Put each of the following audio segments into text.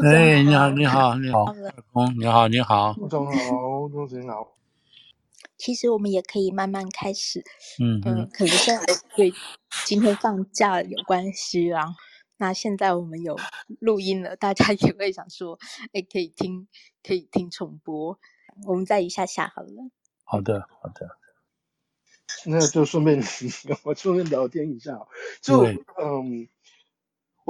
哎，你好，你好，你好，二公，你好，你好，副总好，总经理好。其实我们也可以慢慢开始，嗯嗯，可能现在对今天放假有关系啦。那现在我们有录音了，大家也会想说，哎，可以听，可以听重播。我们再一下下好了。好的，好的。那就顺便我顺便聊天一下，就嗯，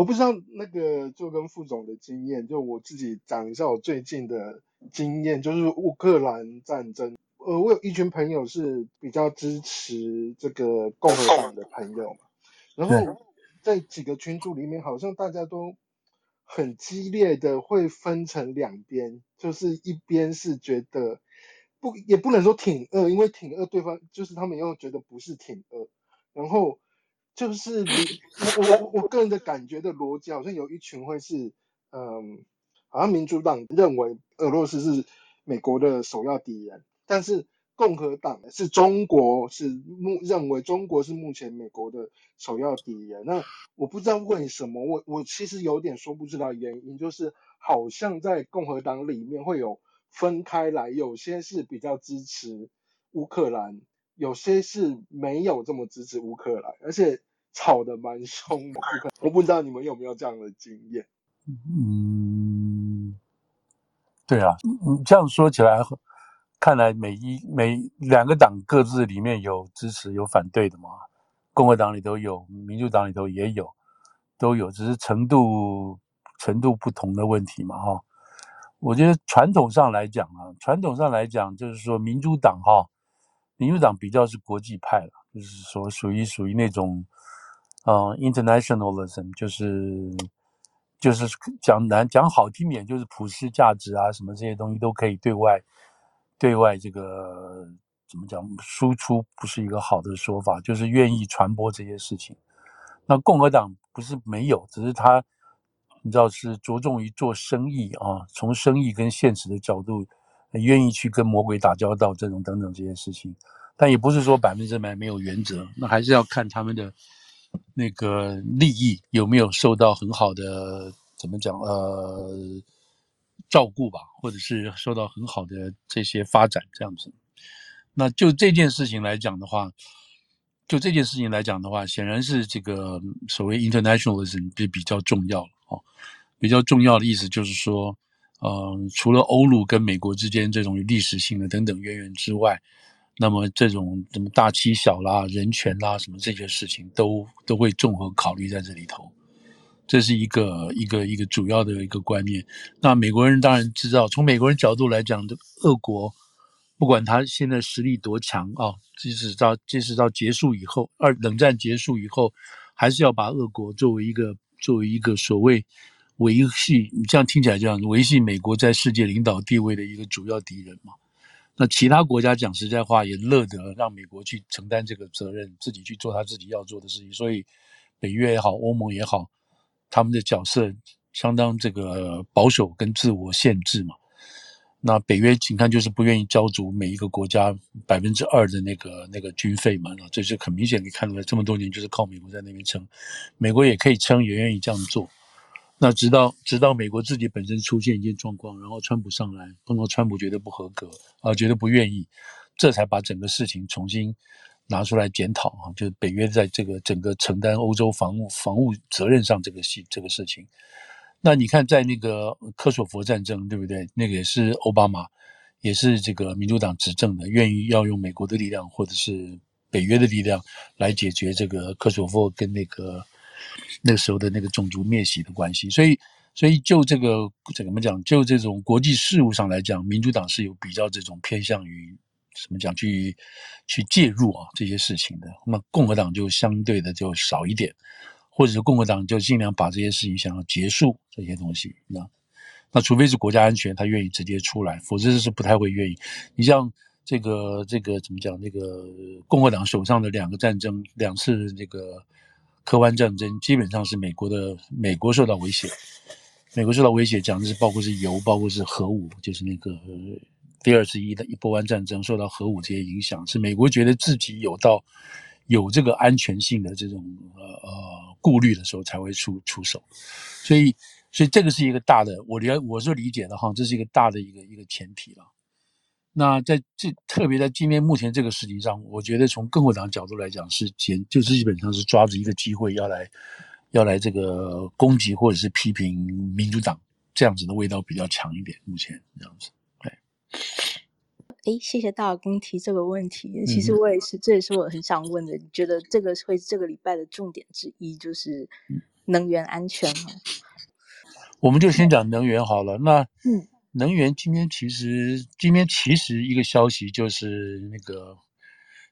我不知道那个就跟副总的经验，就我自己讲一下我最近的经验，就是乌克兰战争。呃，我有一群朋友是比较支持这个共和党的朋友嘛，然后在几个群组里面，好像大家都很激烈的会分成两边，就是一边是觉得不，也不能说挺恶，因为挺恶对方就是他们又觉得不是挺恶，然后就是你我我我个人的感觉的逻辑，好像有一群会是嗯，好像民主党认为俄罗斯是美国的首要敌人。但是共和党是中国是目认为中国是目前美国的首要敌人。那我不知道为什么，我我其实有点说不知道原因，就是好像在共和党里面会有分开来，有些是比较支持乌克兰，有些是没有这么支持乌克兰，而且吵得蛮凶的。我不知道你们有没有这样的经验？嗯，对啊，你这样说起来。看来每一每两个党各自里面有支持有反对的嘛，共和党里头有，民主党里头也有，都有，只是程度程度不同的问题嘛哈。我觉得传统上来讲啊，传统上来讲就是说民主党哈，民主党比较是国际派了，就是说属于属于那种，嗯，internationalism，就是就是讲难讲好听点就是普世价值啊什么这些东西都可以对外。对外这个怎么讲？输出不是一个好的说法，就是愿意传播这些事情。那共和党不是没有，只是他你知道是着重于做生意啊，从生意跟现实的角度，愿意去跟魔鬼打交道这种等等这些事情。但也不是说百分之百没有原则，那还是要看他们的那个利益有没有受到很好的怎么讲呃。照顾吧，或者是受到很好的这些发展这样子。那就这件事情来讲的话，就这件事情来讲的话，显然是这个所谓 internationalism 比比较重要了哦。比较重要的意思就是说，呃，除了欧陆跟美国之间这种历史性的等等渊源之外，那么这种什么大欺小啦、人权啦什么这些事情都都会综合考虑在这里头。这是一个一个一个主要的一个观念。那美国人当然知道，从美国人角度来讲，的俄国不管他现在实力多强啊，即使到即使到结束以后，二冷战结束以后，还是要把俄国作为一个作为一个所谓维系，你这样听起来这样维系美国在世界领导地位的一个主要敌人嘛。那其他国家讲实在话，也乐得让美国去承担这个责任，自己去做他自己要做的事情。所以北约也好，欧盟也好。他们的角色相当这个保守跟自我限制嘛，那北约请看就是不愿意交足每一个国家百分之二的那个那个军费嘛，那这是很明显可以看出来，这么多年就是靠美国在那边撑，美国也可以撑，也愿意这样做。那直到直到美国自己本身出现一些状况，然后川普上来碰到川普觉得不合格啊，觉得不愿意，这才把整个事情重新。拿出来检讨啊，就是北约在这个整个承担欧洲防务防务责任上这个事这个事情。那你看，在那个科索沃战争，对不对？那个也是奥巴马，也是这个民主党执政的，愿意要用美国的力量或者是北约的力量来解决这个科索沃跟那个那个时候的那个种族灭洗的关系。所以，所以就这个怎么讲？就这种国际事务上来讲，民主党是有比较这种偏向于。怎么讲？去去介入啊这些事情的，那么共和党就相对的就少一点，或者是共和党就尽量把这些事情想要结束这些东西。那那除非是国家安全，他愿意直接出来，否则是不太会愿意。你像这个这个怎么讲？那个共和党手上的两个战争，两次这个科湾战争，基本上是美国的美国受到威胁，美国受到威胁，讲的是包括是油，包括是核武，就是那个。第二次一的一波湾战争受到核武这些影响，是美国觉得自己有到有这个安全性的这种呃呃顾虑的时候才会出出手，所以所以这个是一个大的，我理我是理解的哈，这是一个大的一个一个前提了。那在这特别在今天目前这个事情上，我觉得从共和党角度来讲是简，就是基本上是抓着一个机会要来要来这个攻击或者是批评民主党，这样子的味道比较强一点。目前这样子，对。哎，谢谢大老公提这个问题。其实我也是，嗯、这也是我很想问的。你觉得这个会是这个礼拜的重点之一，就是能源安全吗？我们就先讲能源好了。那嗯。能源今天其实今天其实一个消息就是那个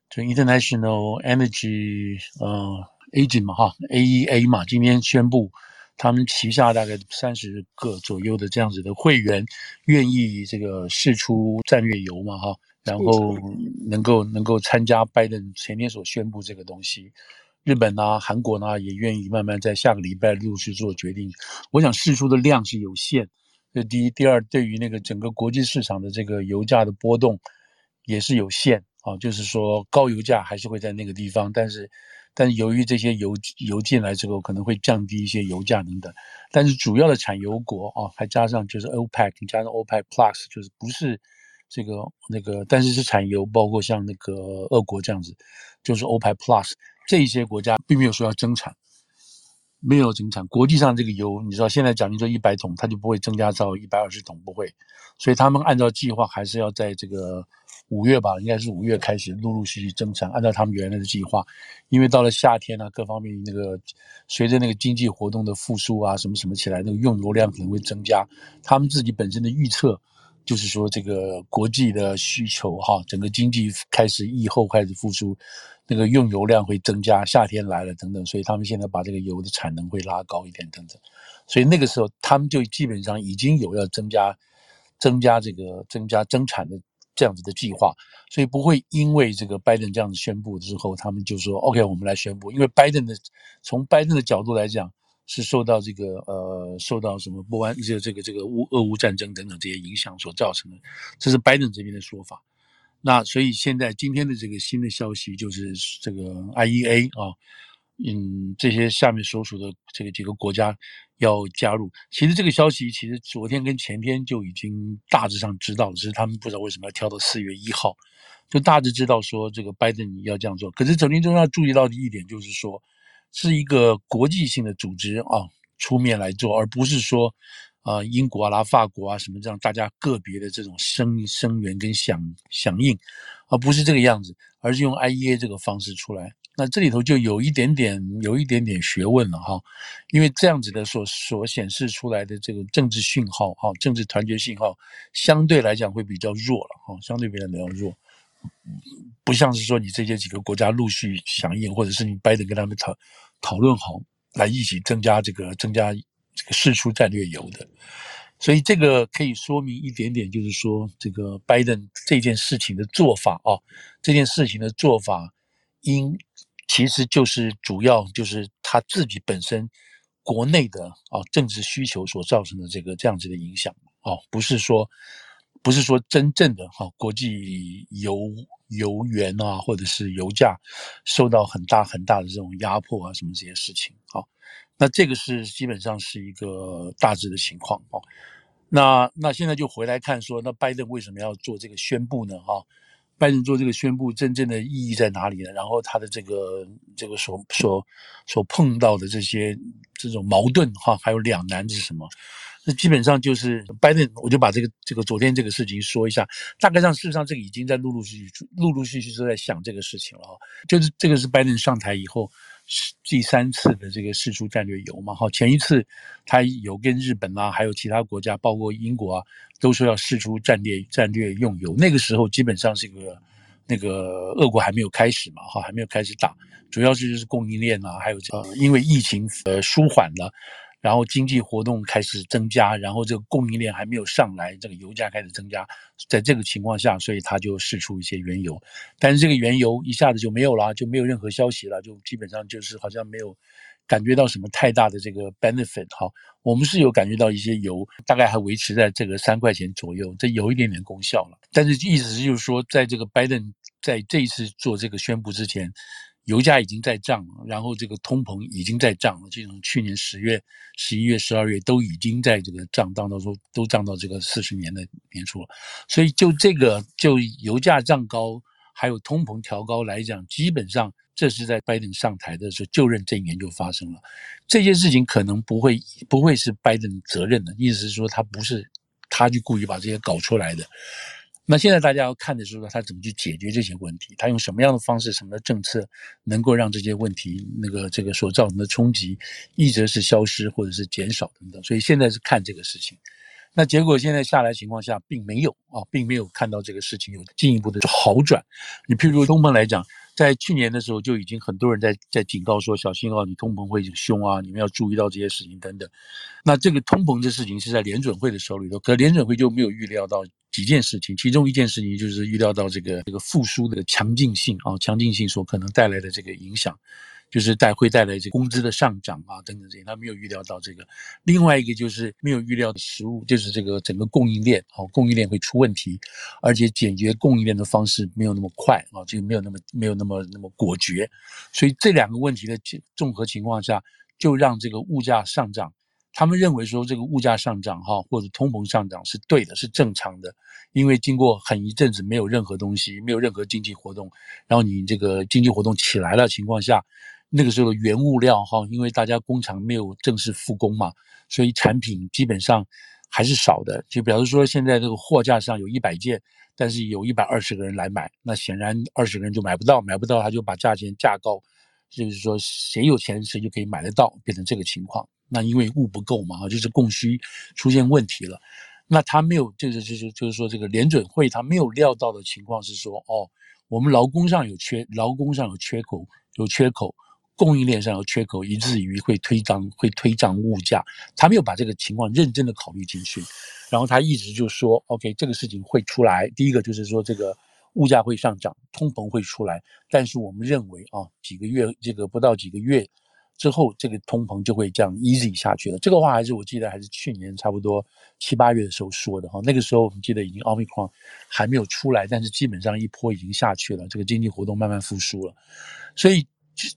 就 International Energy 呃 Agent 嘛哈 AEA 嘛，今天宣布他们旗下大概三十个左右的这样子的会员愿意这个试出战略油嘛哈，然后能够能够参加拜登前天所宣布这个东西，日本呐、啊、韩国呢也愿意慢慢在下个礼拜陆续做决定。我想试出的量是有限。这第一，第二，对于那个整个国际市场的这个油价的波动也是有限啊，就是说高油价还是会在那个地方，但是，但是由于这些油油进来之后，可能会降低一些油价等等，但是主要的产油国啊，还加上就是 OPEC，加上 OPEC Plus，就是不是这个那个，但是是产油，包括像那个俄国这样子，就是 OPEC Plus 这一些国家并没有说要增产。没有增产，国际上这个油，你知道现在讲你说一百桶，它就不会增加到一百二十桶，不会，所以他们按照计划还是要在这个五月吧，应该是五月开始陆陆续续增产，按照他们原来的计划，因为到了夏天啊，各方面那个随着那个经济活动的复苏啊，什么什么起来，那个用油量可能会增加，他们自己本身的预测。就是说，这个国际的需求哈，整个经济开始疫后开始复苏，那个用油量会增加，夏天来了等等，所以他们现在把这个油的产能会拉高一点等等，所以那个时候他们就基本上已经有要增加、增加这个增加增产的这样子的计划，所以不会因为这个拜登这样子宣布之后，他们就说 OK，我们来宣布，因为拜登的从拜登的角度来讲。是受到这个呃，受到什么不安这个这个这个乌俄乌战争等等这些影响所造成的，这是拜登这边的说法。那所以现在今天的这个新的消息就是这个 IEA 啊，嗯，这些下面所属的这个几个国家要加入。其实这个消息其实昨天跟前天就已经大致上知道了，只是他们不知道为什么要挑到四月一号，就大致知道说这个拜登要这样做。可是整体中要注意到的一点就是说。是一个国际性的组织啊，出面来做，而不是说，啊，英国啊、法国啊什么这样大家个别的这种声声援跟响响应，而不是这个样子，而是用 IEA 这个方式出来。那这里头就有一点点有一点点学问了哈，因为这样子的所所显示出来的这个政治讯号哈，政治团结信号相对来讲会比较弱了哈，相对比较比较弱。不像是说你这些几个国家陆续响应，或者是你拜登跟他们讨讨论好来一起增加这个增加这个释出战略油的，所以这个可以说明一点点，就是说这个拜登这件事情的做法啊，这件事情的做法，因其实就是主要就是他自己本身国内的啊政治需求所造成的这个这样子的影响啊，不是说。不是说真正的哈国际油油源啊，或者是油价受到很大很大的这种压迫啊，什么这些事情啊，那这个是基本上是一个大致的情况哦。那那现在就回来看说，那拜登为什么要做这个宣布呢？哈，拜登做这个宣布真正的意义在哪里呢？然后他的这个这个所所所碰到的这些这种矛盾哈，还有两难是什么？那基本上就是拜登，我就把这个这个昨天这个事情说一下。大概上事实上这个已经在陆陆续续、陆陆续续都在想这个事情了哈。就是这个是拜登上台以后第三次的这个试出战略油嘛哈。前一次他有跟日本啊，还有其他国家，包括英国啊，都说要试出战略战略用油。那个时候基本上是个那个俄国还没有开始嘛哈，还没有开始打，主要是就是供应链啊，还有这个因为疫情呃舒缓了。然后经济活动开始增加，然后这个供应链还没有上来，这个油价开始增加，在这个情况下，所以他就释出一些原油，但是这个原油一下子就没有了，就没有任何消息了，就基本上就是好像没有感觉到什么太大的这个 benefit 哈。我们是有感觉到一些油大概还维持在这个三块钱左右，这有一点点功效了。但是意思是就是说，在这个拜登在这一次做这个宣布之前。油价已经在涨了，然后这个通膨已经在涨了，这种去年十月、十一月、十二月都已经在这个涨，涨到说都涨到这个四十年的年初了。所以就这个就油价涨高，还有通膨调高来讲，基本上这是在拜登上台的时候就任这一年就发生了。这些事情可能不会不会是拜登责任的，意思是说他不是他就故意把这些搞出来的。那现在大家要看的是说他怎么去解决这些问题，他用什么样的方式、什么的政策能够让这些问题那个这个所造成的冲击，一直是消失或者是减少等等。所以现在是看这个事情。那结果现在下来情况下，并没有啊，并没有看到这个事情有进一步的好转。你譬如东盟来讲，在去年的时候就已经很多人在在警告说，小心哦，你通膨会凶啊，你们要注意到这些事情等等。那这个通膨这事情是在联准会的手里头，可联准会就没有预料到。几件事情，其中一件事情就是预料到这个这个复苏的强劲性啊，强劲性所可能带来的这个影响，就是带会带来这工资的上涨啊等等这些，他没有预料到这个。另外一个就是没有预料的食物，就是这个整个供应链哦，供应链会出问题，而且解决供应链的方式没有那么快啊，这个没有那么没有那么那么果决，所以这两个问题的综合情况下，就让这个物价上涨。他们认为说这个物价上涨哈，或者通膨上涨是对的，是正常的，因为经过很一阵子没有任何东西，没有任何经济活动，然后你这个经济活动起来了情况下，那个时候的原物料哈，因为大家工厂没有正式复工嘛，所以产品基本上还是少的。就比如说现在这个货架上有一百件，但是有一百二十个人来买，那显然二十个人就买不到，买不到他就把价钱价高，就是说谁有钱谁就可以买得到，变成这个情况。那因为物不够嘛，就是供需出现问题了。那他没有，就是就是就是说，这个联准会他没有料到的情况是说，哦，我们劳工上有缺，劳工上有缺口，有缺口，供应链上有缺口，以至于会推涨，会推涨物价。他没有把这个情况认真的考虑进去，然后他一直就说，OK，这个事情会出来。第一个就是说，这个物价会上涨，通膨会出来，但是我们认为啊，几个月这个不到几个月。之后，这个通膨就会这样 easy 下去了。这个话还是我记得，还是去年差不多七八月的时候说的哈。那个时候我们记得已经 Omicron 还没有出来，但是基本上一波已经下去了，这个经济活动慢慢复苏了。所以，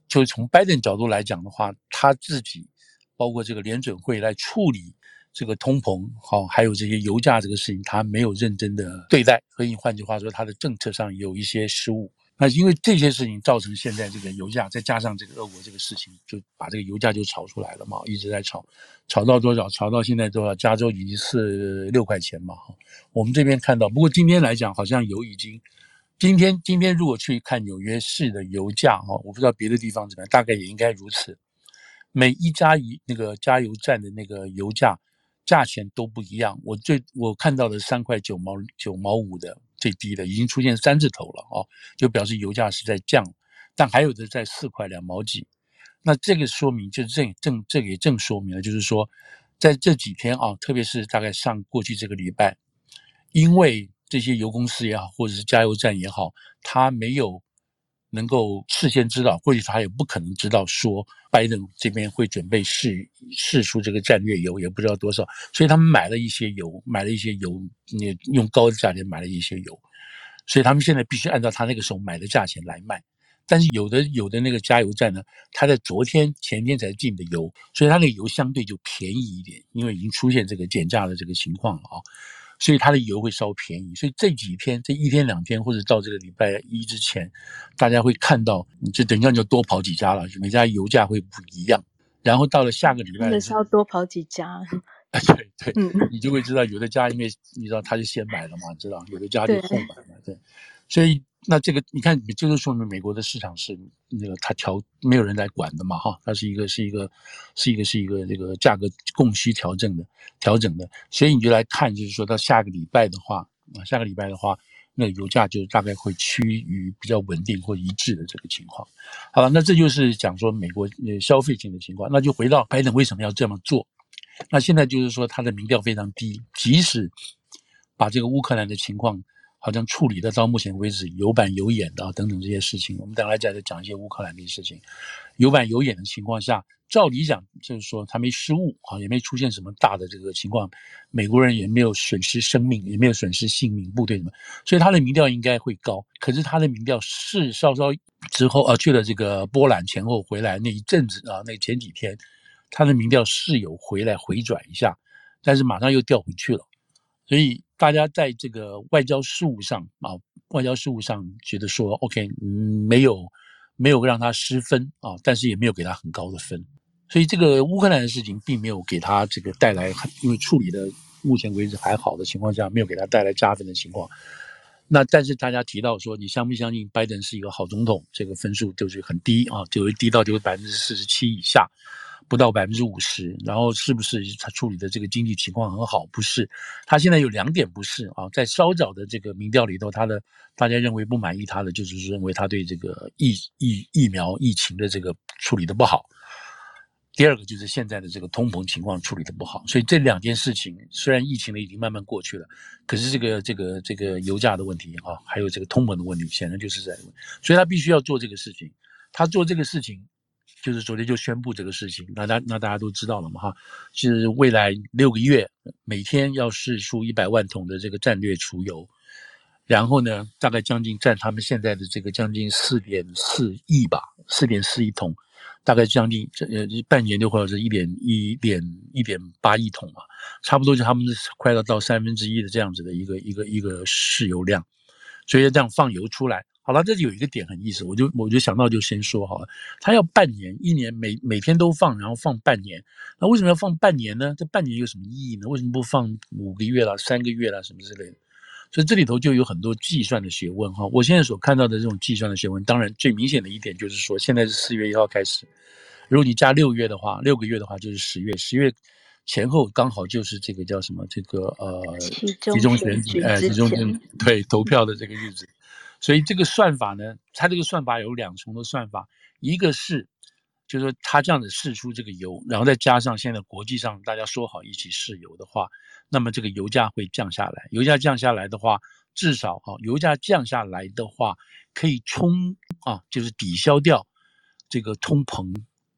就从拜登角度来讲的话，他自己包括这个联准会来处理这个通膨，好，还有这些油价这个事情，他没有认真的对待。所以换句话说，他的政策上有一些失误。那因为这些事情造成现在这个油价，再加上这个俄国这个事情，就把这个油价就炒出来了嘛，一直在炒，炒到多少？炒到现在多少？加州已经是六块钱嘛。我们这边看到，不过今天来讲，好像油已经，今天今天如果去看纽约市的油价哈，我不知道别的地方怎么样，大概也应该如此。每一家一那个加油站的那个油价价钱都不一样。我最我看到的三块九毛九毛五的。最低的已经出现三字头了哦，就表示油价是在降，但还有的在四块两毛几，那这个说明就是正正这个也正说明了，就是说在这几天啊，特别是大概上过去这个礼拜，因为这些油公司也好，或者是加油站也好，他没有能够事先知道，或者他也不可能知道说拜登这边会准备试试出这个战略油，也不知道多少，所以他们买了一些油，买了一些油，也用高的价钱买了一些油，所以他们现在必须按照他那个时候买的价钱来卖。但是有的有的那个加油站呢，他在昨天前天才进的油，所以他那个油相对就便宜一点，因为已经出现这个减价的这个情况了啊。所以它的油会稍便宜，所以这几天这一天两天或者到这个礼拜一之前，大家会看到，你就等一下你就多跑几家了，每家油价会不一样。然后到了下个礼拜，真的是要多跑几家。啊，对对，嗯，你就会知道有的家因为你知道他是先买了嘛，知道有的家就后买嘛，对，所以。那这个你看，就是说明美国的市场是那个它调没有人来管的嘛，哈，它是一个是一个是一个是一个这个价格供需调整的调整的，所以你就来看，就是说到下个礼拜的话啊，下个礼拜的话，那油价就大概会趋于比较稳定或一致的这个情况。好了，那这就是讲说美国呃消费性的情况，那就回到拜登为什么要这么做？那现在就是说他的民调非常低，即使把这个乌克兰的情况。好像处理的到目前为止有板有眼的等等这些事情。我们等下再来讲一些乌克兰的事情。有板有眼的情况下，照理讲就是说他没失误啊，也没出现什么大的这个情况，美国人也没有损失生命，也没有损失性命，部队什么，所以他的民调应该会高。可是他的民调是稍稍之后啊，去了这个波兰前后回来那一阵子啊，那前几天他的民调是有回来回转一下，但是马上又掉回去了，所以。大家在这个外交事务上啊，外交事务上觉得说，OK，嗯，没有没有让他失分啊，但是也没有给他很高的分，所以这个乌克兰的事情并没有给他这个带来，因为处理的目前为止还好的情况下，没有给他带来加分的情况。那但是大家提到说，你相不相信拜登是一个好总统？这个分数就是很低啊，就会低到就是百分之四十七以下。不到百分之五十，然后是不是他处理的这个经济情况很好？不是，他现在有两点不是啊，在稍早的这个民调里头，他的大家认为不满意他的，就是认为他对这个疫疫疫苗疫情的这个处理的不好。第二个就是现在的这个通膨情况处理的不好。所以这两件事情，虽然疫情呢已经慢慢过去了，可是这个这个这个油价的问题啊，还有这个通膨的问题，显然就是在。所以他必须要做这个事情，他做这个事情。就是昨天就宣布这个事情，那大那大家都知道了嘛哈，是未来六个月每天要释出一百万桶的这个战略储油，然后呢，大概将近占他们现在的这个将近四点四亿吧，四点四亿桶，大概将近这呃半年的话是一点一点一点八亿桶嘛，差不多就他们快要到三分之一的这样子的一个一个一个释油量，所以这样放油出来。好了，这里有一个点很意思，我就我就想到就先说好了。他要半年、一年，每每天都放，然后放半年。那为什么要放半年呢？这半年有什么意义呢？为什么不放五个月啦、三个月啦什么之类的？所以这里头就有很多计算的学问哈。我现在所看到的这种计算的学问，当然最明显的一点就是说，现在是四月一号开始，如果你加六个月的话，六个月的话就是十月，十月前后刚好就是这个叫什么？这个呃，集中选举，哎，集中选对投票的这个日子。所以这个算法呢，它这个算法有两重的算法，一个是，就是说它这样子试出这个油，然后再加上现在国际上大家说好一起试油的话，那么这个油价会降下来。油价降下来的话，至少啊，油价降下来的话，可以冲啊，就是抵消掉这个通膨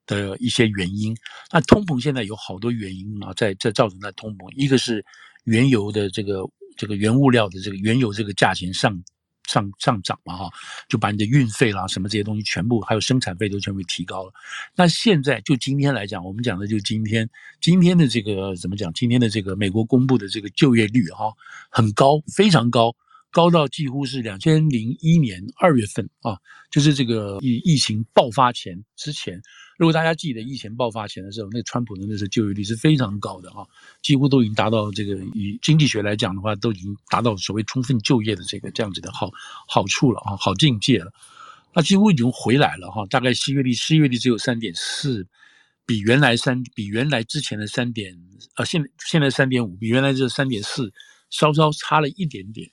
的一些原因。那通膨现在有好多原因啊，在在造成它通膨，一个是原油的这个这个原物料的这个原油这个价钱上。上上涨嘛哈，就把你的运费啦什么这些东西全部还有生产费都全部提高了。那现在就今天来讲，我们讲的就今天今天的这个怎么讲？今天的这个美国公布的这个就业率哈，很高，非常高。高到几乎是两千零一年二月份啊，就是这个疫疫情爆发前之前。如果大家记得疫情爆发前的时候，那川普的那时候就业率是非常高的啊，几乎都已经达到这个以经济学来讲的话，都已经达到所谓充分就业的这个这样子的好好处了啊，好境界了。那几乎已经回来了哈，大概失业率失业率只有三点四，比原来三比原来之前的三点啊，现现在三点五，比原来这三点四稍稍差了一点点。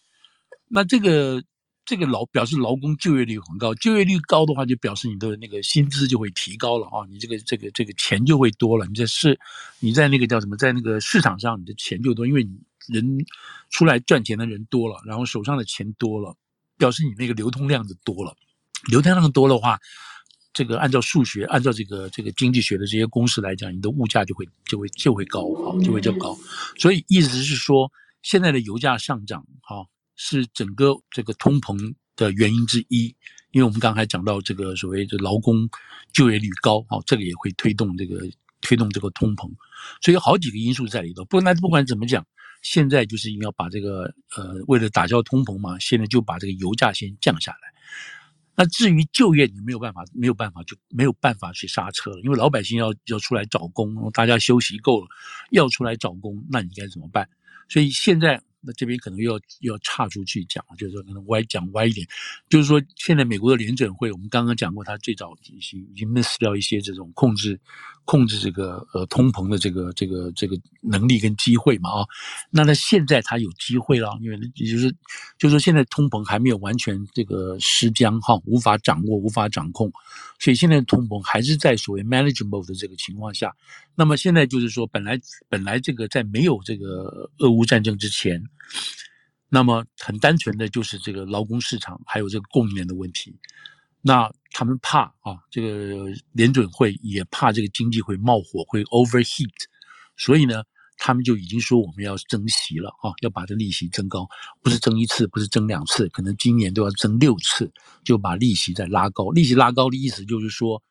那这个这个劳表示劳工就业率很高，就业率高的话，就表示你的那个薪资就会提高了啊，你这个这个这个钱就会多了。你在市，你在那个叫什么，在那个市场上，你的钱就多，因为你人出来赚钱的人多了，然后手上的钱多了，表示你那个流通量就多了。流通量多的话，这个按照数学，按照这个这个经济学的这些公式来讲，你的物价就会就会就会高啊，就会较高。所以意思是说，现在的油价上涨，哈。是整个这个通膨的原因之一，因为我们刚才讲到这个所谓的劳工就业率高，啊，这个也会推动这个推动这个通膨，所以有好几个因素在里头。不，那不管怎么讲，现在就是要把这个呃，为了打消通膨嘛，现在就把这个油价先降下来。那至于就业，你没有办法，没有办法就没有办法去刹车了，因为老百姓要要出来找工，大家休息够了，要出来找工，那你该怎么办？所以现在。那这边可能又要又要岔出去讲，就是说可能歪讲歪一点，就是说现在美国的联准会，我们刚刚讲过，它最早已经已经 miss 掉一些这种控制控制这个呃通膨的这个这个这个能力跟机会嘛啊，那它现在它有机会了，因为也就是就是说现在通膨还没有完全这个失僵哈，无法掌握无法掌控，所以现在通膨还是在所谓 manageable 的这个情况下，那么现在就是说本来本来这个在没有这个俄乌战争之前。那么很单纯的就是这个劳工市场还有这个供应链的问题。那他们怕啊，这个联准会也怕这个经济会冒火，会 overheat，所以呢，他们就已经说我们要增息了啊，要把这利息增高，不是增一次，不是增两次，可能今年都要增六次，就把利息再拉高。利息拉高的意思就是说，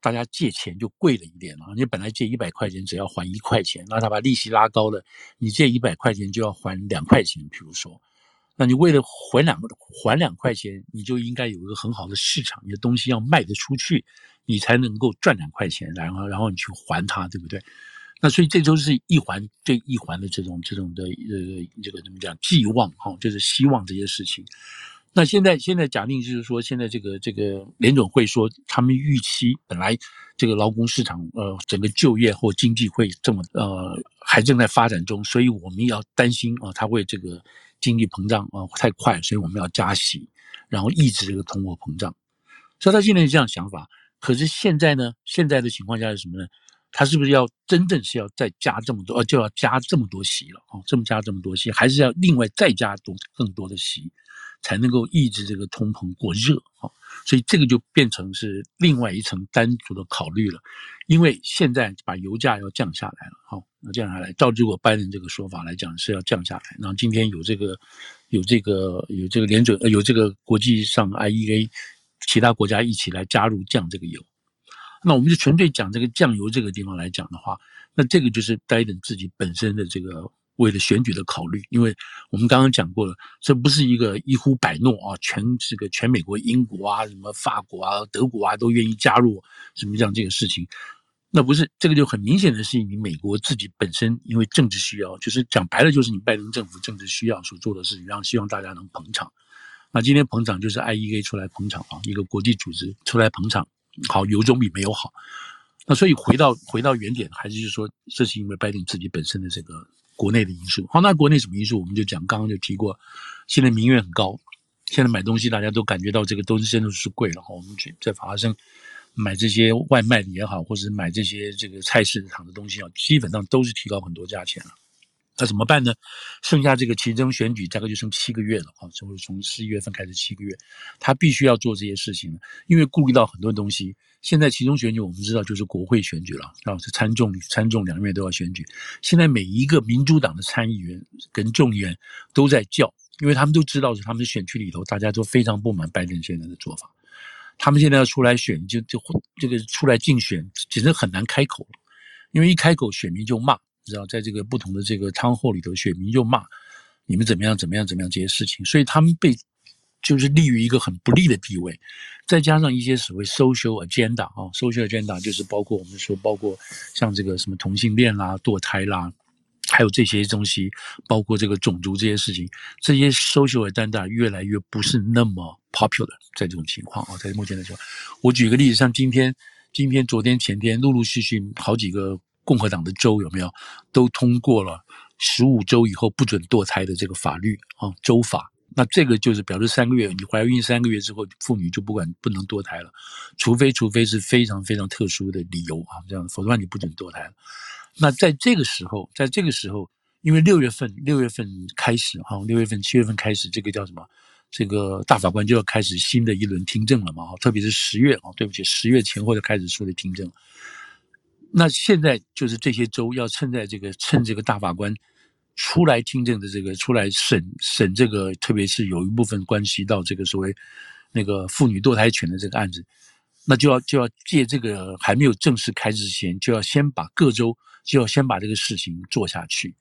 大家借钱就贵了一点了。你本来借一百块钱只要还一块钱，那他把利息拉高了，你借一百块钱就要还两块钱，比如说。那你为了还两个还两块钱，你就应该有一个很好的市场，你的东西要卖得出去，你才能够赚两块钱，然后然后你去还它，对不对？那所以这都是一环对一环的这种这种的呃这个怎么讲寄望哈，就是希望这些事情。那现在现在假定就是说，现在这个这个联总会说，他们预期本来这个劳工市场呃整个就业或经济会这么呃还正在发展中，所以我们要担心啊，它会这个。经济膨胀啊太快，所以我们要加息，然后抑制这个通货膨胀。所以他现在是这样想法。可是现在呢？现在的情况下是什么呢？他是不是要真正是要再加这么多？呃，就要加这么多息了啊？这么加这么多息，还是要另外再加多更多的息，才能够抑制这个通膨过热啊？所以这个就变成是另外一层单独的考虑了。因为现在把油价要降下来了，好，那降下来，照这个拜登这个说法来讲是要降下来。然后今天有这个，有这个，有这个联准，呃有这个国际上 IEA，其他国家一起来加入降这个油。那我们就纯粹讲这个降油这个地方来讲的话，那这个就是拜登自己本身的这个。为了选举的考虑，因为我们刚刚讲过了，这不是一个一呼百诺啊，全这个全美国、英国啊、什么法国啊、德国啊都愿意加入什么这样这个事情，那不是这个就很明显的是你美国自己本身因为政治需要，就是讲白了就是你拜登政府政治需要所做的事情，让希望大家能捧场。那今天捧场就是 IEA 出来捧场啊，一个国际组织出来捧场，好，有总比没有好。那所以回到回到原点，还是就是说，这是因为拜登自己本身的这个。国内的因素，好，那国内什么因素？我们就讲，刚刚就提过，现在民怨很高，现在买东西大家都感觉到这个东西真的是贵了哈。我们去在法拉盛买这些外卖的也好，或者是买这些这个菜市场的东西啊，基本上都是提高很多价钱了。那怎么办呢？剩下这个其中选举大概就剩七个月了啊，从从十一月份开始七个月，他必须要做这些事情，因为顾虑到很多东西。现在其中选举我们知道就是国会选举了啊，是参众参众两院都要选举。现在每一个民主党的参议员跟众议员都在叫，因为他们都知道是他们选区里头大家都非常不满拜登现在的做法，他们现在要出来选就就这个出来竞选，简直很难开口，因为一开口选民就骂。你知道，在这个不同的这个汤后里头，选民就骂你们怎么样怎么样怎么样这些事情，所以他们被就是立于一个很不利的地位，再加上一些所谓 social agenda 啊，social agenda 就是包括我们说包括像这个什么同性恋啦、堕胎啦，还有这些东西，包括这个种族这些事情，这些 social agenda 越来越不是那么 popular，在这种情况啊，在目前来说，我举个例子，像今天、今天、昨天、前天，陆陆续续好几个。共和党的州有没有都通过了十五周以后不准堕胎的这个法律啊？州法，那这个就是表示三个月，你怀孕三个月之后，妇女就不管不能堕胎了，除非除非是非常非常特殊的理由啊，这样，否则话你不准堕胎。那在这个时候，在这个时候，因为六月份六月份开始哈，六月份七月份开始，这个叫什么？这个大法官就要开始新的一轮听证了嘛哈？特别是十月啊，对不起，十月前后就开始说的听证。那现在就是这些州要趁在这个趁这个大法官出来听证的这个出来审审这个，特别是有一部分关系到这个所谓那个妇女堕胎权的这个案子，那就要就要借这个还没有正式开之前，就要先把各州就要先把这个事情做下去。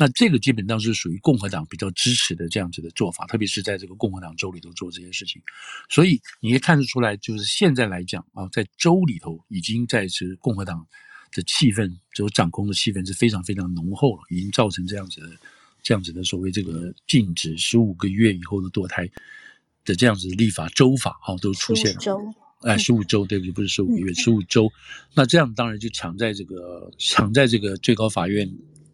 那这个基本上是属于共和党比较支持的这样子的做法，特别是在这个共和党州里头做这些事情。所以你也看得出来，就是现在来讲啊，在州里头已经在是共和党。的气氛，这种掌控的气氛是非常非常浓厚了，已经造成这样子的、这样子的所谓这个禁止十五个月以后的堕胎的这样子的立法州法啊，都出现了。州，哎，十五周，对不对？不是十五个月，十五周。那这样当然就抢在这个抢在这个最高法院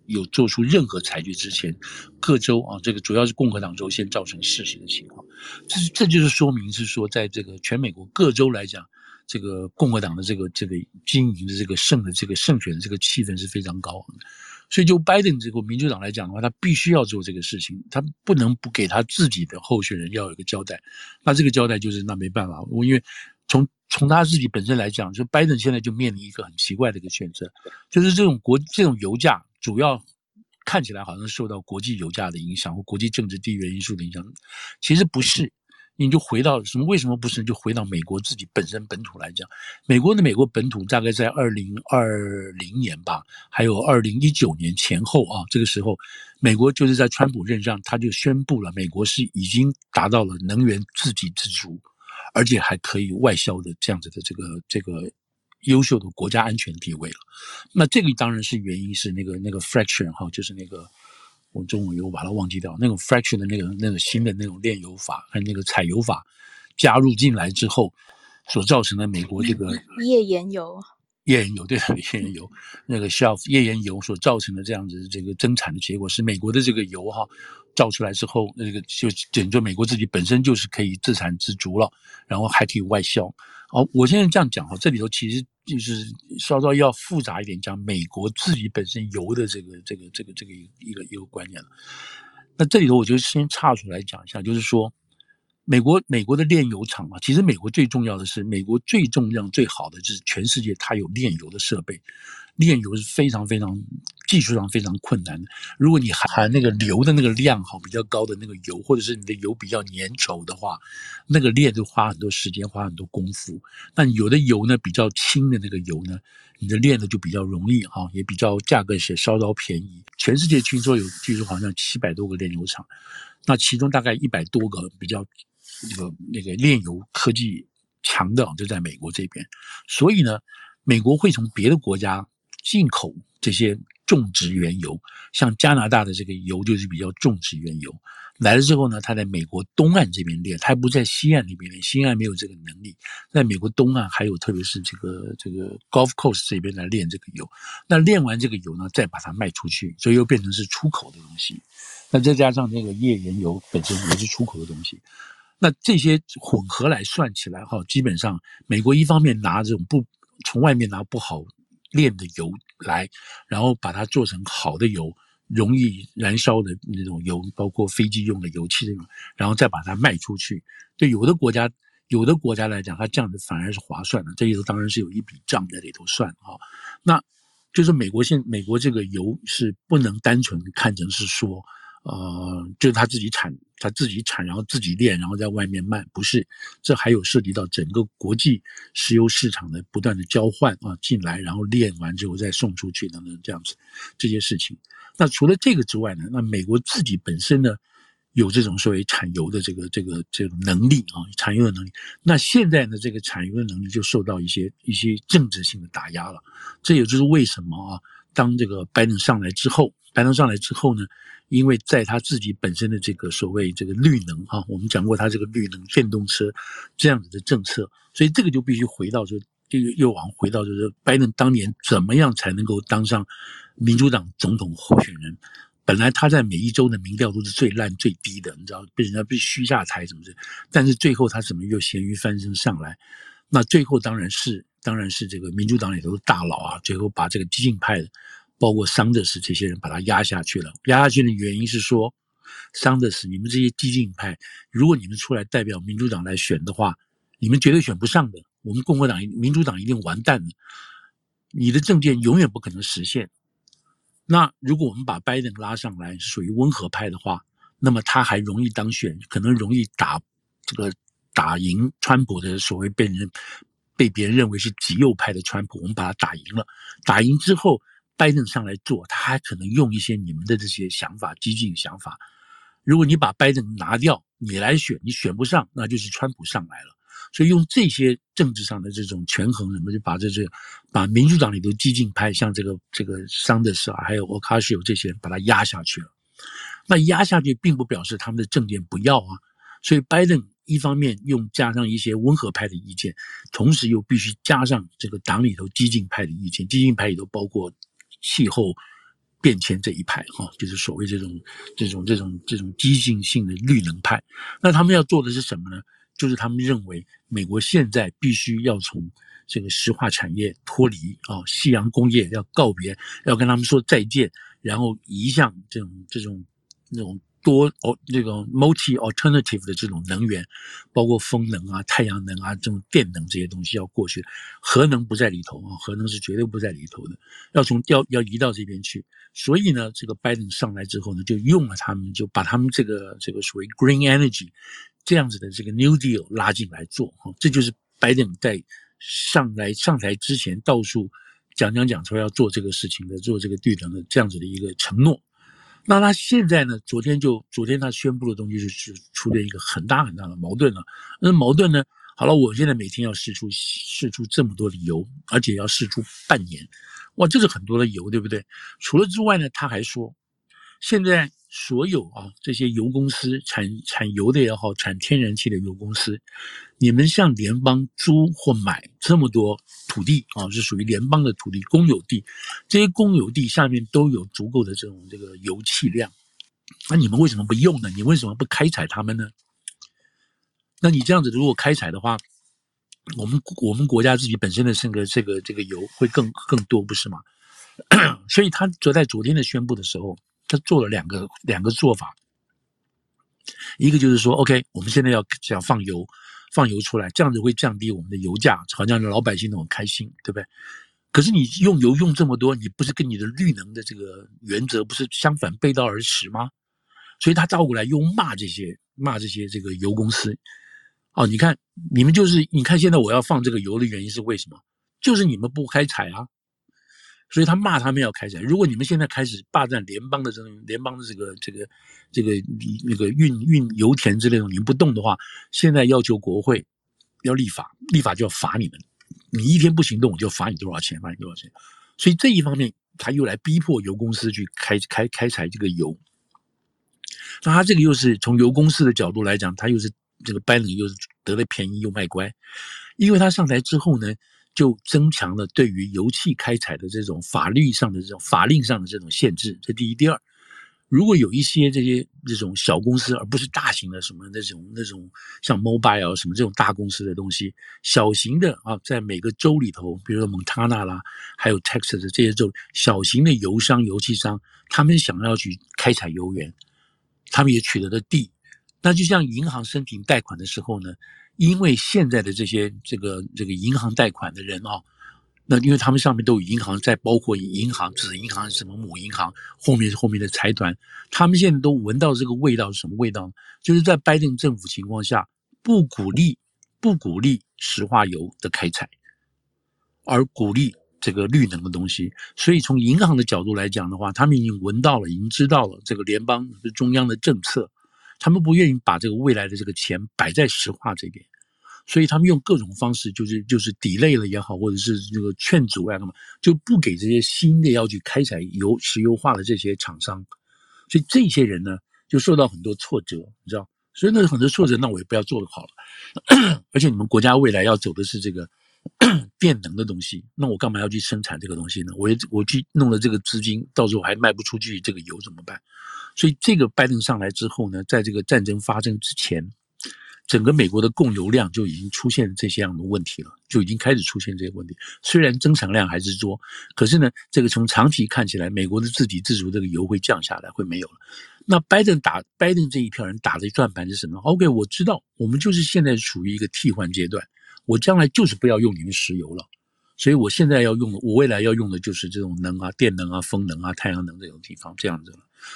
有做出任何裁决之前，各州啊，这个主要是共和党州先造成事实的情况。这是这就是说明是说，在这个全美国各州来讲。这个共和党的这个这个经营的这个胜的这个胜选的这个气氛是非常高昂的，所以就拜登这个民主党来讲的话，他必须要做这个事情，他不能不给他自己的候选人要有一个交代。那这个交代就是那没办法，我因为从从他自己本身来讲，就拜登现在就面临一个很奇怪的一个选择，就是这种国这种油价主要看起来好像受到国际油价的影响或国际政治地缘因素的影响，其实不是。你就回到什么？为什么不是？就回到美国自己本身本土来讲，美国的美国本土大概在二零二零年吧，还有二零一九年前后啊，这个时候，美国就是在川普任上，他就宣布了，美国是已经达到了能源自给自足，而且还可以外销的这样子的这个这个优秀的国家安全地位了。那这个当然是原因是那个那个 fracture 哈，就是那个。我中午又把它忘记掉，那种 fraction 的那个那个新的那种炼油法和那个采油法加入进来之后，所造成的美国这个页岩油，页岩油对 页岩油那个 shelf 页岩油所造成的这样子这个增产的结果是美国的这个油哈造出来之后，那个就等于美国自己本身就是可以自产自足了，然后还可以外销。哦，我现在这样讲哈，这里头其实。就是稍稍要复杂一点讲，美国自己本身油的这个这个这个这个一个一个观念了。那这里头我就先岔出来讲一下，就是说，美国美国的炼油厂啊，其实美国最重要的是，美国最重量最好的就是全世界它有炼油的设备。炼油是非常非常技术上非常困难的。如果你含含那个硫的那个量哈比较高的那个油，或者是你的油比较粘稠的话，那个炼就花很多时间，花很多功夫。那有的油呢比较轻的那个油呢，你的炼的就比较容易哈，也比较价格也稍稍便宜。全世界听说有据说好像七百多个炼油厂，那其中大概一百多个比较那个那个炼油科技强的就在美国这边，所以呢，美国会从别的国家。进口这些种植原油，像加拿大的这个油就是比较种植原油来了之后呢，他在美国东岸这边炼，他不在西岸那边炼，西岸没有这个能力。在美国东岸还有特别是这个这个 Gulf Coast 这边来炼这个油，那炼完这个油呢，再把它卖出去，所以又变成是出口的东西。那再加上这个页岩油本身也是出口的东西，那这些混合来算起来哈，基本上美国一方面拿这种不从外面拿不好。炼的油来，然后把它做成好的油，容易燃烧的那种油，包括飞机用的油气那种，然后再把它卖出去。对有的国家，有的国家来讲，它这样子反而是划算的。这里头当然是有一笔账在里头算啊。那就是美国现美国这个油是不能单纯看成是说。呃，就是他自己产，他自己产，然后自己炼，然后在外面卖，不是，这还有涉及到整个国际石油市场的不断的交换啊，进来，然后炼完之后再送出去等等这样子这些事情。那除了这个之外呢，那美国自己本身呢，有这种所谓产油的这个这个这种能力啊，产油的能力。那现在呢，这个产油的能力就受到一些一些政治性的打压了。这也就是为什么啊，当这个拜登上来之后，拜登上来之后呢，因为在他自己本身的这个所谓这个绿能哈，我们讲过他这个绿能电动车这样子的政策，所以这个就必须回到说，这个又往回到就是拜登当年怎么样才能够当上民主党总统候选人？本来他在每一周的民调都是最烂最低的，你知道被人家被嘘下台什么的，但是最后他怎么又咸鱼翻身上来？那最后当然是当然是这个民主党里头的大佬啊，最后把这个激进派的。包括桑德斯这些人把他压下去了，压下去的原因是说，桑德斯，你们这些激进派，如果你们出来代表民主党来选的话，你们绝对选不上的。我们共和党、民主党一定完蛋了，你的政见永远不可能实现。那如果我们把拜登拉上来，是属于温和派的话，那么他还容易当选，可能容易打这个打赢川普的所谓被人被别人认为是极右派的川普，我们把他打赢了，打赢之后。拜登上来做，他还可能用一些你们的这些想法、激进想法。如果你把拜登拿掉，你来选，你选不上，那就是川普上来了。所以用这些政治上的这种权衡，什么就把这这把民主党里头激进派，像这个这个桑德斯啊，还有奥卡西欧这些，把他压下去了。那压下去，并不表示他们的政见不要啊。所以拜登一方面用加上一些温和派的意见，同时又必须加上这个党里头激进派的意见，激进派里头包括。气候变迁这一派，哈，就是所谓这种、这种、这种、这种激进性的绿能派。那他们要做的是什么呢？就是他们认为美国现在必须要从这个石化产业脱离啊，夕阳工业要告别，要跟他们说再见，然后移向这种这种那种。多哦，这个 multi alternative 的这种能源，包括风能啊、太阳能啊、这种电能这些东西要过去，核能不在里头啊，核能是绝对不在里头的，要从要要移到这边去。所以呢，这个拜登上来之后呢，就用了他们，就把他们这个这个所谓 green energy 这样子的这个 New Deal 拉进来做哈，这就是拜登在上来上台之前到处讲讲讲说要做这个事情的，做这个绿能的这样子的一个承诺。那他现在呢？昨天就昨天他宣布的东西就是出现一个很大很大的矛盾了。那矛盾呢？好了，我现在每天要试出试出这么多的油，而且要试出半年，哇，这是很多的油，对不对？除了之外呢，他还说，现在所有啊这些油公司产产油的也好，产天然气的油公司，你们向联邦租或买这么多土地啊，是属于联邦的土地，公有地，这些公有地下面都有足够的这种这个油气量，那你们为什么不用呢？你为什么不开采它们呢？那你这样子如果开采的话，我们我们国家自己本身的这个这个这个油会更更多，不是吗？所以他就在昨天的宣布的时候，他做了两个两个做法，一个就是说，OK，我们现在要想放油。放油出来，这样子会降低我们的油价，好像老百姓都很开心，对不对？可是你用油用这么多，你不是跟你的绿能的这个原则不是相反背道而驰吗？所以他倒过来又骂这些骂这些这个油公司。哦，你看你们就是你看现在我要放这个油的原因是为什么？就是你们不开采啊。所以他骂他们要开采。如果你们现在开始霸占联邦的这种联邦的这个这个这个那个运运油田之类的，你们不动的话，现在要求国会要立法，立法就要罚你们。你一天不行动，我就罚你多少钱，罚你多少钱。所以这一方面，他又来逼迫油公司去开开开采这个油。那他这个又是从油公司的角度来讲，他又是这个班里又是得了便宜又卖乖，因为他上台之后呢。就增强了对于油气开采的这种法律上的这种法令上的这种限制，这第一。第二，如果有一些这些这种小公司，而不是大型的什么那种那种像 Mobile 什么这种大公司的东西，小型的啊，在每个州里头，比如说蒙塔纳啦，还有 Texas 这些州，小型的油商、油气商，他们想要去开采油源，他们也取得了地，那就像银行申请贷款的时候呢。因为现在的这些这个这个银行贷款的人啊，那因为他们上面都有银行在，包括银行、子银行、什么母银行，后面后面的财团，他们现在都闻到这个味道是什么味道？就是在拜登政府情况下，不鼓励不鼓励石化油的开采，而鼓励这个绿能的东西。所以从银行的角度来讲的话，他们已经闻到了，已经知道了这个联邦中央的政策。他们不愿意把这个未来的这个钱摆在石化这边，所以他们用各种方式，就是就是 delay 了也好，或者是这个劝阻啊，什么就不给这些新的要去开采油石油化的这些厂商，所以这些人呢就受到很多挫折，你知道，所以那很多挫折，那我也不要做了好了。而且你们国家未来要走的是这个 电能的东西，那我干嘛要去生产这个东西呢？我我去弄了这个资金，到时候还卖不出去这个油怎么办？所以这个拜登上来之后呢，在这个战争发生之前，整个美国的供油量就已经出现这些样的问题了，就已经开始出现这些问题。虽然增产量还是多，可是呢，这个从长期看起来，美国的自给自足这个油会降下来，会没有了。那拜登打拜登这一票人打的转盘是什么？OK，我知道，我们就是现在处于一个替换阶段，我将来就是不要用你们石油了。所以我现在要用的，我未来要用的就是这种能啊，电能啊，风能啊，太阳能这种地方这样子。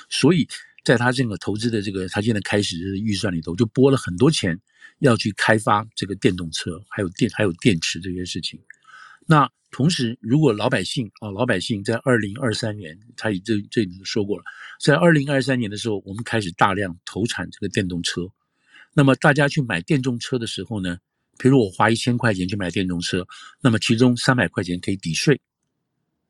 所以在他这个投资的这个，他现在开始的预算里头，就拨了很多钱要去开发这个电动车，还有电，还有电池这些事情。那同时，如果老百姓啊，老百姓在二零二三年，他已这这已经说过了，在二零二三年的时候，我们开始大量投产这个电动车。那么大家去买电动车的时候呢，比如我花一千块钱去买电动车，那么其中三百块钱可以抵税，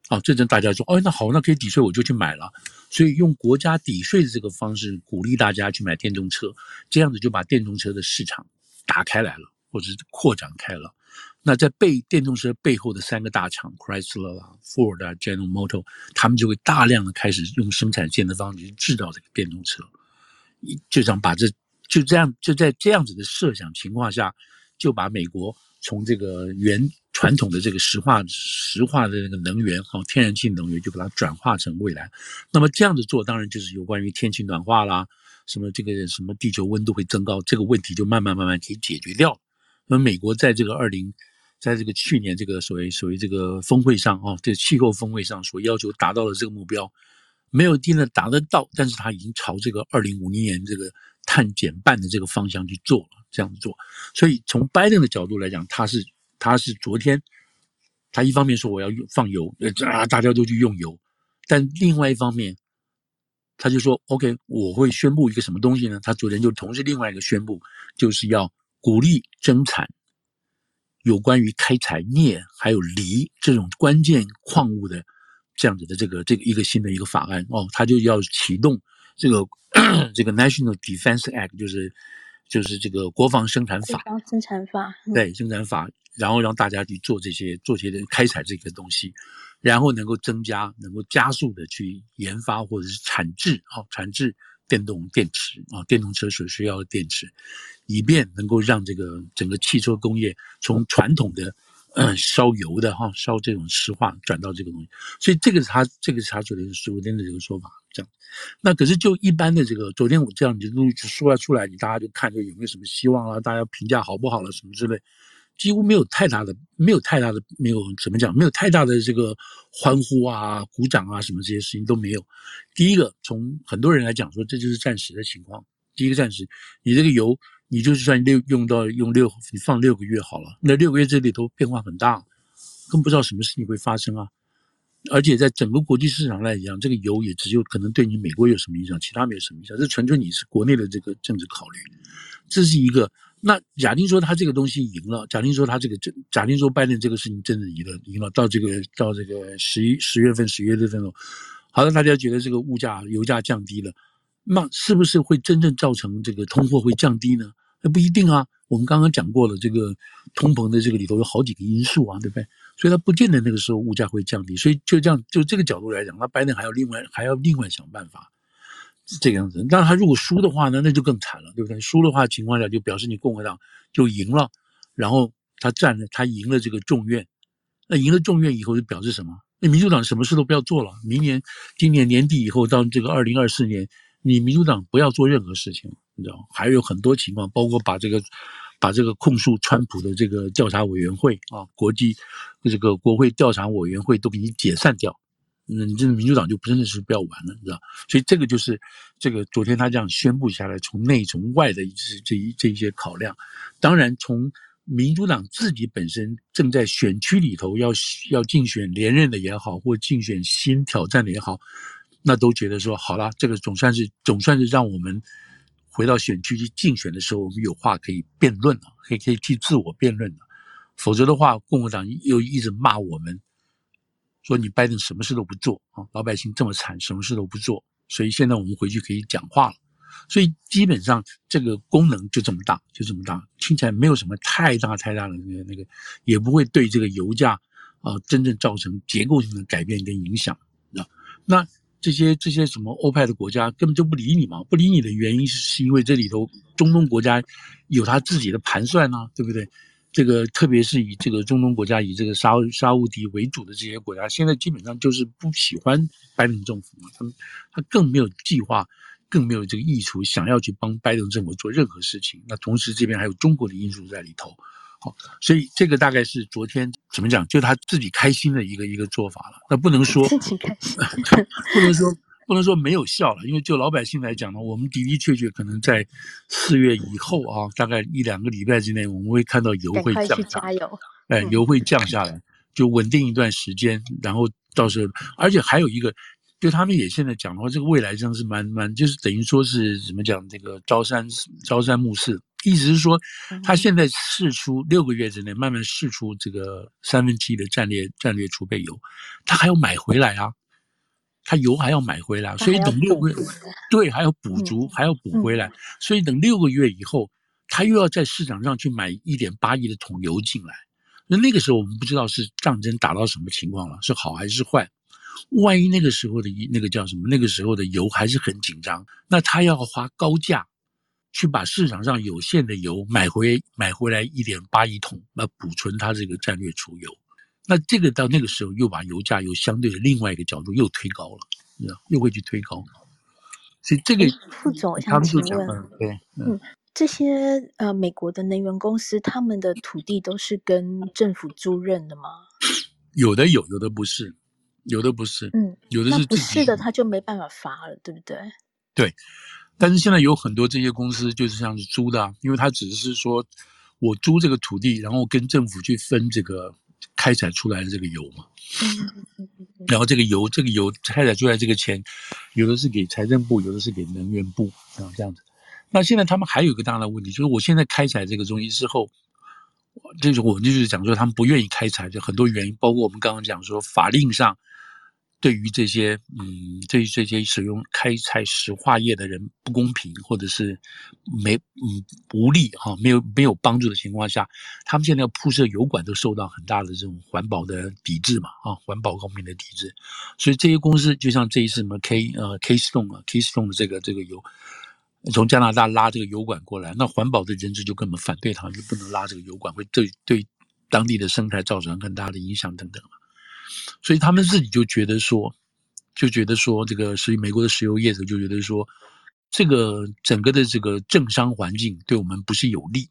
啊，这阵大家说，哦，那好，那可以抵税，我就去买了。所以用国家抵税的这个方式鼓励大家去买电动车，这样子就把电动车的市场打开来了，或者是扩展开了。那在背电动车背后的三个大厂，Chrysler 啦、Ford 啊、General Motor，他们就会大量的开始用生产线的方式去制造这个电动车，就想把这。就这样就在这样子的设想情况下，就把美国从这个原传统的这个石化石化的那个能源和天然气能源，就把它转化成未来。那么这样子做，当然就是有关于天气暖化啦，什么这个什么地球温度会增高，这个问题就慢慢慢慢可以解决掉。那么美国在这个二零，在这个去年这个所谓所谓这个峰会上啊，这个气候峰会上所要求达到的这个目标，没有定的达得到，但是他已经朝这个二零五零年这个碳减半的这个方向去做了，这样子做。所以从拜登的角度来讲，他是他是昨天，他一方面说我要放油，啊，大家都去用油，但另外一方面，他就说 OK，我会宣布一个什么东西呢？他昨天就同时另外一个宣布，就是要。鼓励增产，有关于开采镍还有锂这种关键矿物的这样子的这个这个一个新的一个法案哦，他就要启动这个 这个 National Defense Act，就是就是这个国防生产法。国防生产法。嗯、对，生产法，然后让大家去做这些做这些开采这个东西，然后能够增加，能够加速的去研发或者是产制啊、哦，产制。电动电池啊，电动车所需要的电池，以便能够让这个整个汽车工业从传统的烧油的哈烧这种石化转到这个东西，所以这个是他这个是他昨天昨天的这个说法，这样。那可是就一般的这个，昨天我这样你就东西说了出来，你大家就看着有没有什么希望啊？大家评价好不好了什么之类。几乎没有太大的，没有太大的，没有怎么讲，没有太大的这个欢呼啊、鼓掌啊，什么这些事情都没有。第一个，从很多人来讲说，这就是暂时的情况。第一个暂时，你这个油，你就算六用到用六，你放六个月好了，那六个月这里头变化很大，更不知道什么事情会发生啊。而且在整个国际市场来讲，这个油也只有可能对你美国有什么影响，其他没有什么影响。这纯粹你是国内的这个政治考虑，这是一个。那假定说他这个东西赢了，假定说他这个真，假定说拜登这个事情真的赢了，赢了到这个到这个十一十月份十月份了，好了，大家觉得这个物价油价降低了，那是不是会真正造成这个通货会降低呢？那不一定啊。我们刚刚讲过了，这个通膨的这个里头有好几个因素啊，对不对？所以它不见得那个时候物价会降低。所以就这样，就这个角度来讲，那拜登还要另外还要另外想办法。是这个样子，但他如果输的话呢，那就更惨了，对不对？输的话情况下，就表示你共和党就赢了，然后他占了，他赢了这个众院，那赢了众院以后就表示什么？那民主党什么事都不要做了，明年、今年年底以后到这个二零二四年，你民主党不要做任何事情，你知道？还有很多情况，包括把这个把这个控诉川普的这个调查委员会啊，国际这个国会调查委员会都给你解散掉。那你这个民主党就真的是不要玩了，你知道？所以这个就是这个昨天他这样宣布下来，从内从外的这这一这一些考量。当然，从民主党自己本身正在选区里头要要竞选连任的也好，或竞选新挑战的也好，那都觉得说好了，这个总算是总算是让我们回到选区去竞选的时候，我们有话可以辩论了，可以可以去自我辩论了。否则的话，共和党又一直骂我们。说你拜登什么事都不做啊，老百姓这么惨，什么事都不做，所以现在我们回去可以讲话了。所以基本上这个功能就这么大，就这么大，听起来没有什么太大太大的那个那个，也不会对这个油价啊真正造成结构性的改变跟影响啊。那这些这些什么欧派的国家根本就不理你嘛，不理你的原因是是因为这里头中东国家有他自己的盘算啊，对不对？这个特别是以这个中东国家，以这个沙沙乌地为主的这些国家，现在基本上就是不喜欢拜登政府嘛，他们他更没有计划，更没有这个意图想要去帮拜登政府做任何事情。那同时这边还有中国的因素在里头，好，所以这个大概是昨天怎么讲，就他自己开心的一个一个做法了。那不能说自己开心，不能说。不能说没有效了，因为就老百姓来讲呢，我们的的确确可能在四月以后啊，大概一两个礼拜之内，我们会看到油会降下来。哎，油会降下来，就稳定一段时间，然后到时候，而且还有一个，就他们也现在讲的话，这个未来真的是蛮蛮，就是等于说是怎么讲，这个朝三朝三暮四，意思是说，他现在试出六个月之内慢慢试出这个三分之一的战略战略储备油，他还要买回来啊。他油还要买回来，所以等六个月，对，还要补足，还要补回来，所以等六个月以后，他又要在市场上去买一点八亿的桶油进来。那那个时候我们不知道是战争打到什么情况了，是好还是坏？万一那个时候的那个叫什么？那个时候的油还是很紧张，那他要花高价去把市场上有限的油买回买回来一点八亿桶，来补存它这个战略储油。那这个到那个时候又把油价又相对的另外一个角度又推高了，又会去推高。所以这个副总，我想请问，对，嗯，这些呃美国的能源公司，他们的土地都是跟政府租赁的吗？有的有，有的不是，有的不是，嗯，有的是不是的，他就没办法发了，对不对？对，但是现在有很多这些公司就是像是租的啊，因为他只是说我租这个土地，然后跟政府去分这个。开采出来的这个油嘛，然后这个油，这个油开采出来这个钱，有的是给财政部，有的是给能源部，啊，这样子。那现在他们还有一个大的问题，就是我现在开采这个东西之后，就是我们就是讲说他们不愿意开采，就很多原因，包括我们刚刚讲说法令上。对于这些嗯，对于这些使用开采石化业的人不公平，或者是没嗯无力哈，没有没有帮助的情况下，他们现在要铺设油管都受到很大的这种环保的抵制嘛啊，环保方面的抵制，所以这些公司就像这一次什么 K 呃 K Stone 啊 K Stone 的这个这个油从加拿大拉这个油管过来，那环保的人士就根本反对他，就不能拉这个油管，会对对当地的生态造成很大的影响等等。所以他们自己就觉得说，就觉得说，这个所以美国的石油业者就觉得说，这个整个的这个政商环境对我们不是有利，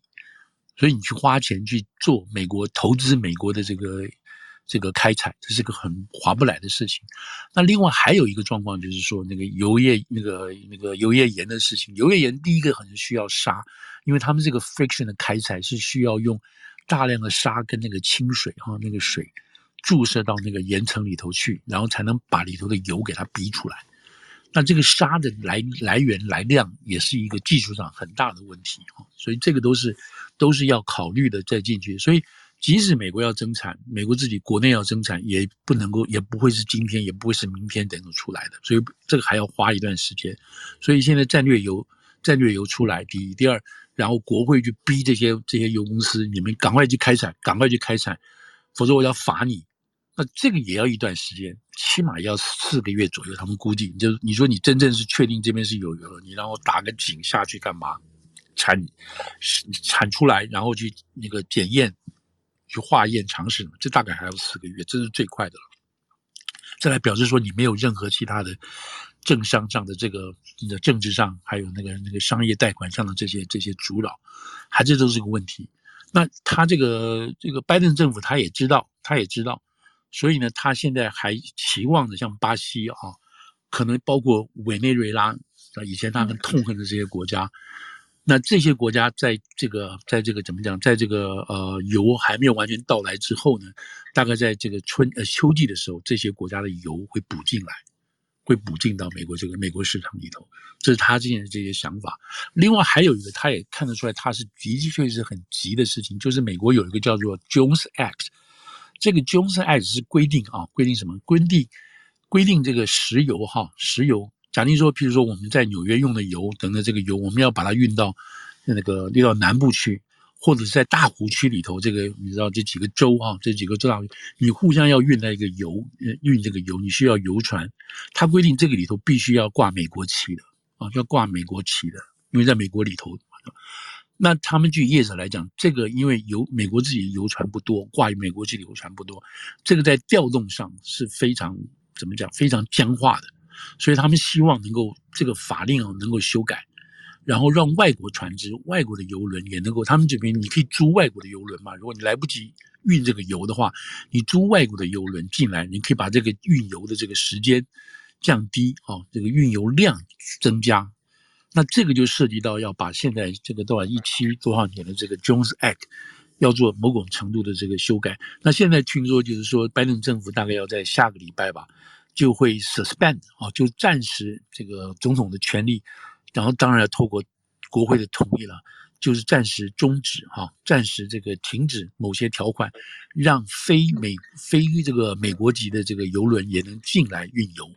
所以你去花钱去做美国投资美国的这个这个开采，这是个很划不来的事情。那另外还有一个状况就是说，那个油页那个那个油页岩的事情，油页岩第一个很需要沙，因为他们这个 friction 的开采是需要用大量的沙跟那个清水哈那个水。注射到那个岩层里头去，然后才能把里头的油给它逼出来。那这个沙的来来源来量也是一个技术上很大的问题啊，所以这个都是都是要考虑的再进去。所以即使美国要增产，美国自己国内要增产，也不能够，也不会是今天，也不会是明天等等出来的。所以这个还要花一段时间。所以现在战略油战略油出来，第一，第二，然后国会去逼这些这些油公司，你们赶快去开采，赶快去开采。否则我要罚你，那这个也要一段时间，起码要四个月左右。他们估计，就是你说你真正是确定这边是有油了，你让我打个井下去干嘛？产产出来，然后去那个检验，去化验尝试，这大概还要四个月，这是最快的了。再来表示说你没有任何其他的政商上的这个你的政治上，还有那个那个商业贷款上的这些这些阻扰，还这都是个问题。那他这个这个拜登政府他也知道，他也知道，所以呢，他现在还期望着像巴西啊，可能包括委内瑞拉啊，以前他很痛恨的这些国家，那这些国家在这个在这个怎么讲，在这个呃油还没有完全到来之后呢，大概在这个春呃秋季的时候，这些国家的油会补进来。会补进到美国这个美国市场里头，这是他之前的这些想法。另外还有一个，他也看得出来，他是的确是很急的事情，就是美国有一个叫做 Jones Act，这个 Jones Act 是规定啊，规定什么？规定规定这个石油哈，石油，假定说，譬如说我们在纽约用的油等等，这个油我们要把它运到那个运到南部去。或者是在大湖区里头，这个你知道这几个州啊，这几个州大，你互相要运那个油，运这个油，你需要油船。它规定这个里头必须要挂美国旗的啊，要挂美国旗的，因为在美国里头。那他们据业者来讲，这个因为油美国自己的油船不多，挂于美国籍的油船不多，这个在调动上是非常怎么讲，非常僵化的。所以他们希望能够这个法令啊能够修改。然后让外国船只、外国的油轮也能够，他们这边你可以租外国的油轮嘛？如果你来不及运这个油的话，你租外国的油轮进来，你可以把这个运油的这个时间降低啊，这个运油量增加。那这个就涉及到要把现在这个多少一七多少年的这个 Jones Act 要做某种程度的这个修改。那现在听说就是说，拜登政府大概要在下个礼拜吧，就会 suspend 啊，就暂时这个总统的权力。然后当然要透过国会的同意了，就是暂时终止哈，暂时这个停止某些条款，让非美非这个美国籍的这个游轮也能进来运油，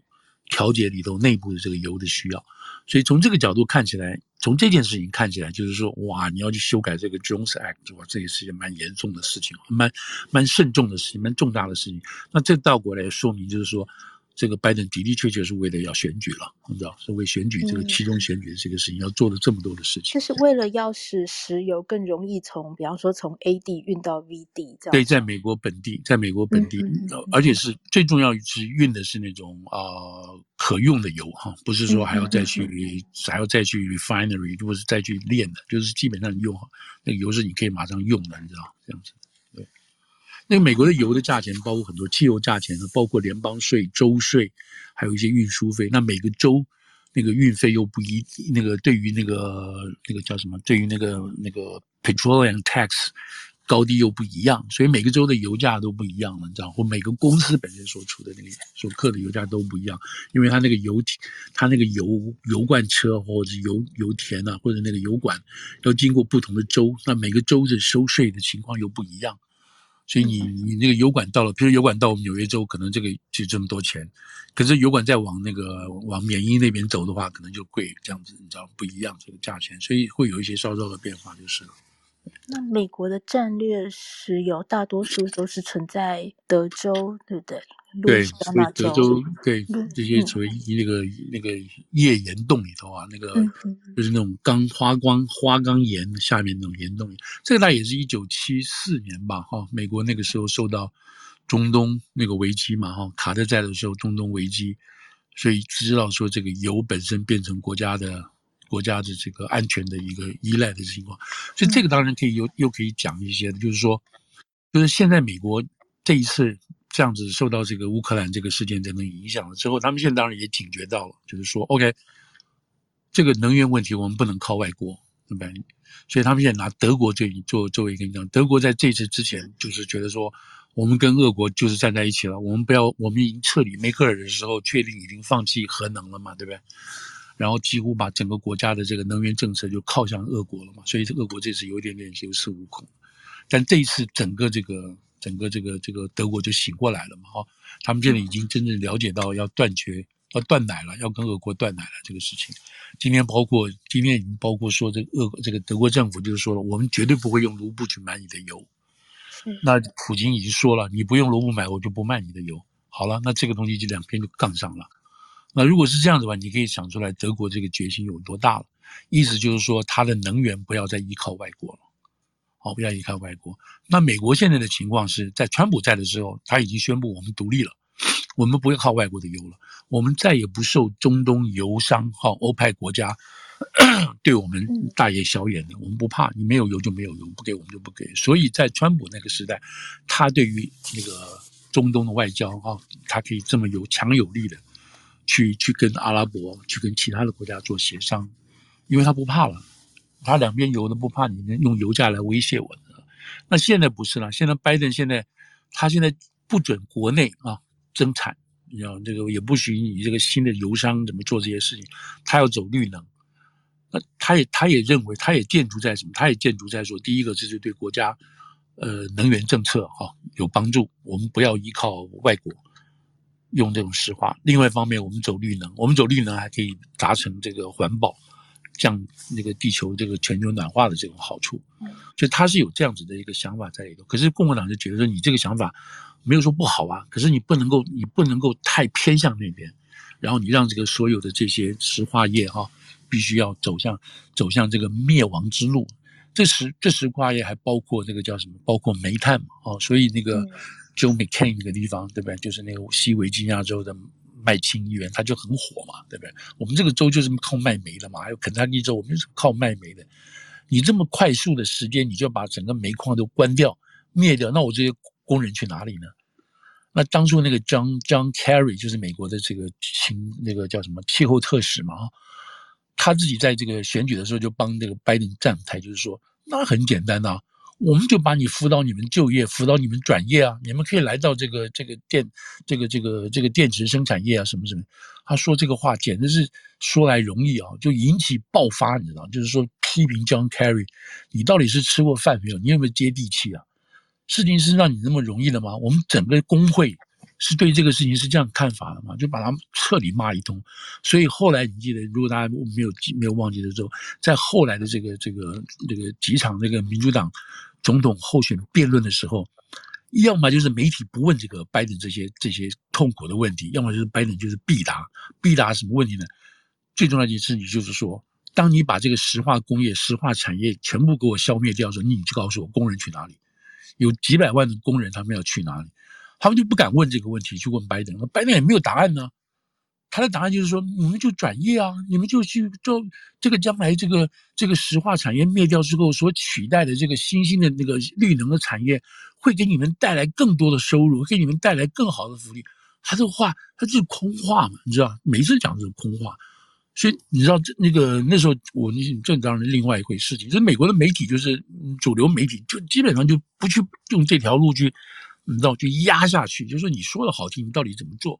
调节里头内部的这个油的需要。所以从这个角度看起来，从这件事情看起来，就是说哇，你要去修改这个 Jones Act，哇，这也是一件蛮严重的事情，蛮蛮慎重的事情，蛮重大的事情。那这倒过来说明就是说。这个拜登的的确确是为了要选举了，你知道，是为选举这个其中选举的这个事情，要做了这么多的事情。就是为了要使石油更容易从，比方说从 A 地运到 V 地，这样。对，在美国本地，在美国本地，嗯嗯、而且是最重要是运的是那种啊、呃、可用的油哈，不是说还要再去、嗯、还要再去 refinery，或是再去炼的，就是基本上你用那个油是你可以马上用的，你知道这样子。那个美国的油的价钱包括很多，汽油价钱呢，包括联邦税、州税，还有一些运输费。那每个州那个运费又不一，那个对于那个那个叫什么？对于那个那个 petroleum tax 高低又不一样，所以每个州的油价都不一样了，你知道？或每个公司本身所出的那个所克的油价都不一样，因为它那个油体，它那个油油罐车或者油油田啊，或者那个油管要经过不同的州，那每个州的收税的情况又不一样。所以你你那个油管到了，比如油管到我们纽约州，可能这个就这么多钱，可是油管再往那个往缅因那边走的话，可能就贵，这样子你知道不一样这个价钱，所以会有一些稍稍的变化就是了。那美国的战略石油大多数都是存在德州，对不对？对，所以德州对这些属于那个、嗯、那个页岩洞里头啊，那个就是那种钢花光花岗岩下面那种岩洞，这个大概也是一九七四年吧，哈，美国那个时候受到中东那个危机嘛，哈，卡特在的时候中东危机，所以知道说这个油本身变成国家的国家的这个安全的一个依赖的情况，所以这个当然可以又又可以讲一些的，就是说，就是现在美国这一次。这样子受到这个乌克兰这个事件等等影响了之后，他们现在当然也警觉到了，就是说，OK，这个能源问题我们不能靠外国，对不对？所以他们现在拿德国这一做作为一个讲，德国在这次之前就是觉得说，我们跟俄国就是站在一起了，我们不要，我们已经撤离梅克尔的时候确定已经放弃核能了嘛，对不对？然后几乎把整个国家的这个能源政策就靠向俄国了嘛，所以这俄国这次有一点点有恃无恐，但这一次整个这个。整个这个这个德国就醒过来了嘛，哈，他们现在已经真正了解到要断绝、要断奶了，要跟俄国断奶了这个事情。今天包括今天已经包括说这个俄这个德国政府就是说了，我们绝对不会用卢布去买你的油。那普京已经说了，你不用卢布买，我就不卖你的油。好了，那这个东西就两边就杠上了。那如果是这样子的话，你可以想出来德国这个决心有多大了。意思就是说，它的能源不要再依靠外国了。好，不要依靠外国。那美国现在的情况是在川普在的时候，他已经宣布我们独立了，我们不要靠外国的油了，我们再也不受中东油商哈欧派国家 对我们大眼小眼的，我们不怕，你没有油就没有油，不给我们就不给。所以在川普那个时代，他对于那个中东的外交哈，他可以这么有强有力的去去跟阿拉伯、去跟其他的国家做协商，因为他不怕了。他两边油都不怕你能用油价来威胁我的，那现在不是了。现在拜登现在，他现在不准国内啊增产，你知道这个也不许你这个新的油商怎么做这些事情，他要走绿能。那他也他也认为，他也建筑在什么？他也建筑在说，第一个这是对国家呃能源政策哈、有帮助，我们不要依靠外国用这种石化。另外一方面，我们走绿能，我们走绿能还可以达成这个环保。降那个地球这个全球暖化的这种好处，就他是有这样子的一个想法在里头。可是共和党就觉得说，你这个想法没有说不好啊，可是你不能够，你不能够太偏向那边，然后你让这个所有的这些石化业哈，必须要走向走向这个灭亡之路。这石这石化业还包括这个叫什么？包括煤炭嘛，哦，所以那个 Joe McCain 那个地方，对不对？就是那个西维吉尼亚州的。麦青议员他就很火嘛，对不对？我们这个州就是靠卖煤的嘛，还有肯塔基州，我们是靠卖煤的。你这么快速的时间，你就把整个煤矿都关掉、灭掉，那我这些工人去哪里呢？那当初那个 John John Kerry 就是美国的这个情那个叫什么气候特使嘛，他自己在这个选举的时候就帮这个拜登站台，就是说那很简单呐、啊。我们就把你辅导你们就业，辅导你们转业啊！你们可以来到这个这个电这个这个这个电池生产业啊，什么什么。他说这个话简直是说来容易啊，就引起爆发，你知道？就是说批评 John Kerry，你到底是吃过饭没有？你有没有接地气啊？事情是让你那么容易的吗？我们整个工会是对这个事情是这样看法的吗？就把他们彻底骂一通。所以后来你记得，如果大家没有记没有忘记的时候，在后来的这个这个这个几场这个民主党。总统候选辩论的时候，要么就是媒体不问这个拜登这些这些痛苦的问题，要么就是拜登就是必答，必答什么问题呢？最重要的一件事情就是说，当你把这个石化工业、石化产业全部给我消灭掉的时候，你就告诉我工人去哪里？有几百万的工人，他们要去哪里？他们就不敢问这个问题，去问拜登，拜登也没有答案呢。他的答案就是说，你们就转业啊，你们就去做这个将来这个这个石化产业灭掉之后所取代的这个新兴的那个绿能的产业，会给你们带来更多的收入，给你们带来更好的福利。他这个话，他就是空话嘛，你知道，每次讲这种空话。所以你知道，那个那时候我那这当然另外一回事情。就是美国的媒体，就是主流媒体，就基本上就不去用这条路去，你知道，就压下去。就是说你说的好听，你到底怎么做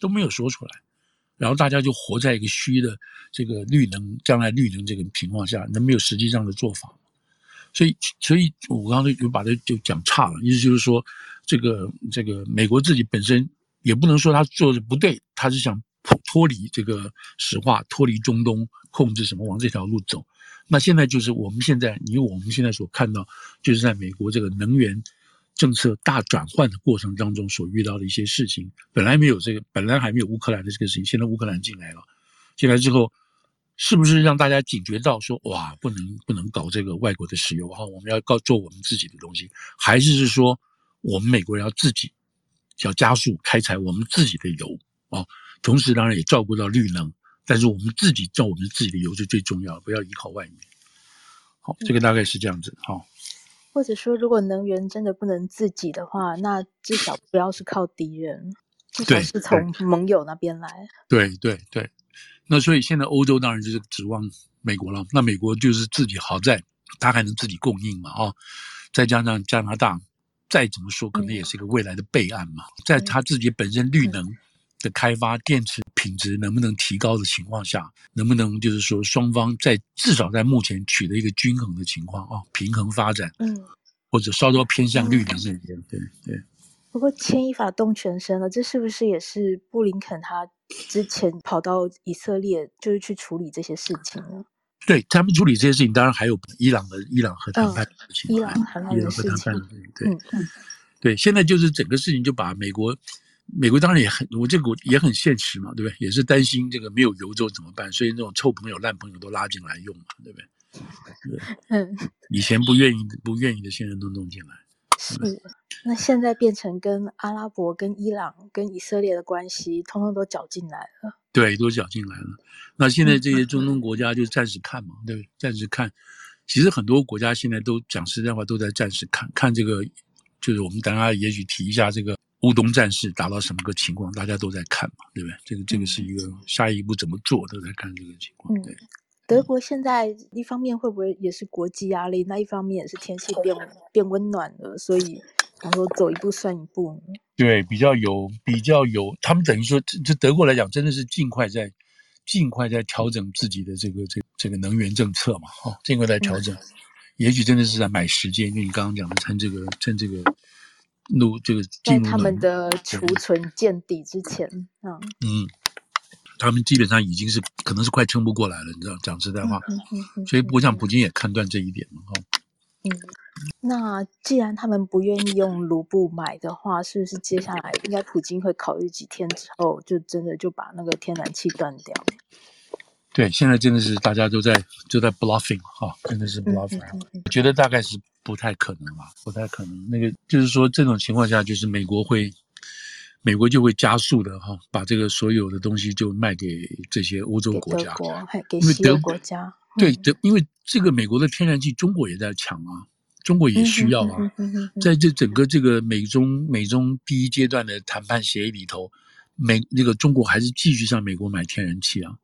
都没有说出来。然后大家就活在一个虚的这个绿能将来绿能这个情况下，能没有实际上的做法，所以，所以我刚才就把它就讲差了，意思就是说，这个这个美国自己本身也不能说他做的不对，他是想脱离这个石化，脱离中东，控制什么往这条路走。那现在就是我们现在，因为我们现在所看到，就是在美国这个能源。政策大转换的过程当中所遇到的一些事情，本来没有这个，本来还没有乌克兰的这个事情，现在乌克兰进来了，进来之后，是不是让大家警觉到说，哇，不能不能搞这个外国的石油哈，我们要搞做我们自己的东西，还是是说我们美国人要自己要加速开采我们自己的油啊，同时当然也照顾到绿能，但是我们自己造我们自己的油是最重要的，不要依靠外面。好，这个大概是这样子哈。或者说，如果能源真的不能自己的话，那至少不要是靠敌人，至少是从盟友那边来。对对对，那所以现在欧洲当然就是指望美国了。那美国就是自己好在，他还能自己供应嘛啊、哦，再加上加拿大，再怎么说可能也是一个未来的备案嘛，在他自己本身绿能的开发、电池品质能不能提高的情况下，能不能就是说双方在至少在目前取得一个均衡的情况啊，平衡发展，嗯，或者稍稍偏向绿能那边，嗯、对对。不过牵一发动全身了，这是不是也是布林肯他之前跑到以色列就是去处理这些事情呢？对他们处理这些事情，当然还有伊朗的伊朗和谈判的事情，伊朗谈判的事情，对，嗯嗯，对，现在就是整个事情就把美国。美国当然也很，我这个也很现实嘛，对不对？也是担心这个没有油之后怎么办，所以那种臭朋友、烂朋友都拉进来用嘛，对不对？对，嗯，以前不愿意、不愿意的，现在都弄进来。是，那现在变成跟阿拉伯、跟伊朗、跟以色列的关系，通通都搅进来了。对，都搅进来了。那现在这些中东国家就暂时看嘛，对不对？暂时看。其实很多国家现在都讲实在话，都在暂时看看这个，就是我们等下也许提一下这个。乌东战事达到什么个情况，大家都在看嘛，对不对？这个这个是一个下一步怎么做，都在看这个情况。对，德国现在一方面会不会也是国际压力，那一方面也是天气变变温暖了，所以然后走一步算一步。对，比较有比较有，他们等于说，这德国来讲，真的是尽快在尽快在调整自己的这个这这个能源政策嘛，哈，尽快在调整。嗯、也许真的是在买时间，因为你刚刚讲的，趁这个趁这个。路这个在他们的储存见底之前，嗯嗯，他们基本上已经是可能是快撑不过来了，你知道，讲实在话，嗯嗯嗯、所以我想普京也判断这一点嘛，哈。嗯，那既然他们不愿意用卢布买的话，是不是接下来应该普京会考虑几天之后，就真的就把那个天然气断掉？对，现在真的是大家都在都在 bluffing 哈，真的是 bluffing，我、嗯嗯嗯、觉得大概是不太可能吧，不太可能。那个就是说，这种情况下，就是美国会，美国就会加速的哈，把这个所有的东西就卖给这些欧洲国家，国给西欧国家。嗯、对，德，因为这个美国的天然气，中国也在抢啊，中国也需要啊，在这整个这个美中美中第一阶段的谈判协议里头，美那个中国还是继续向美国买天然气啊。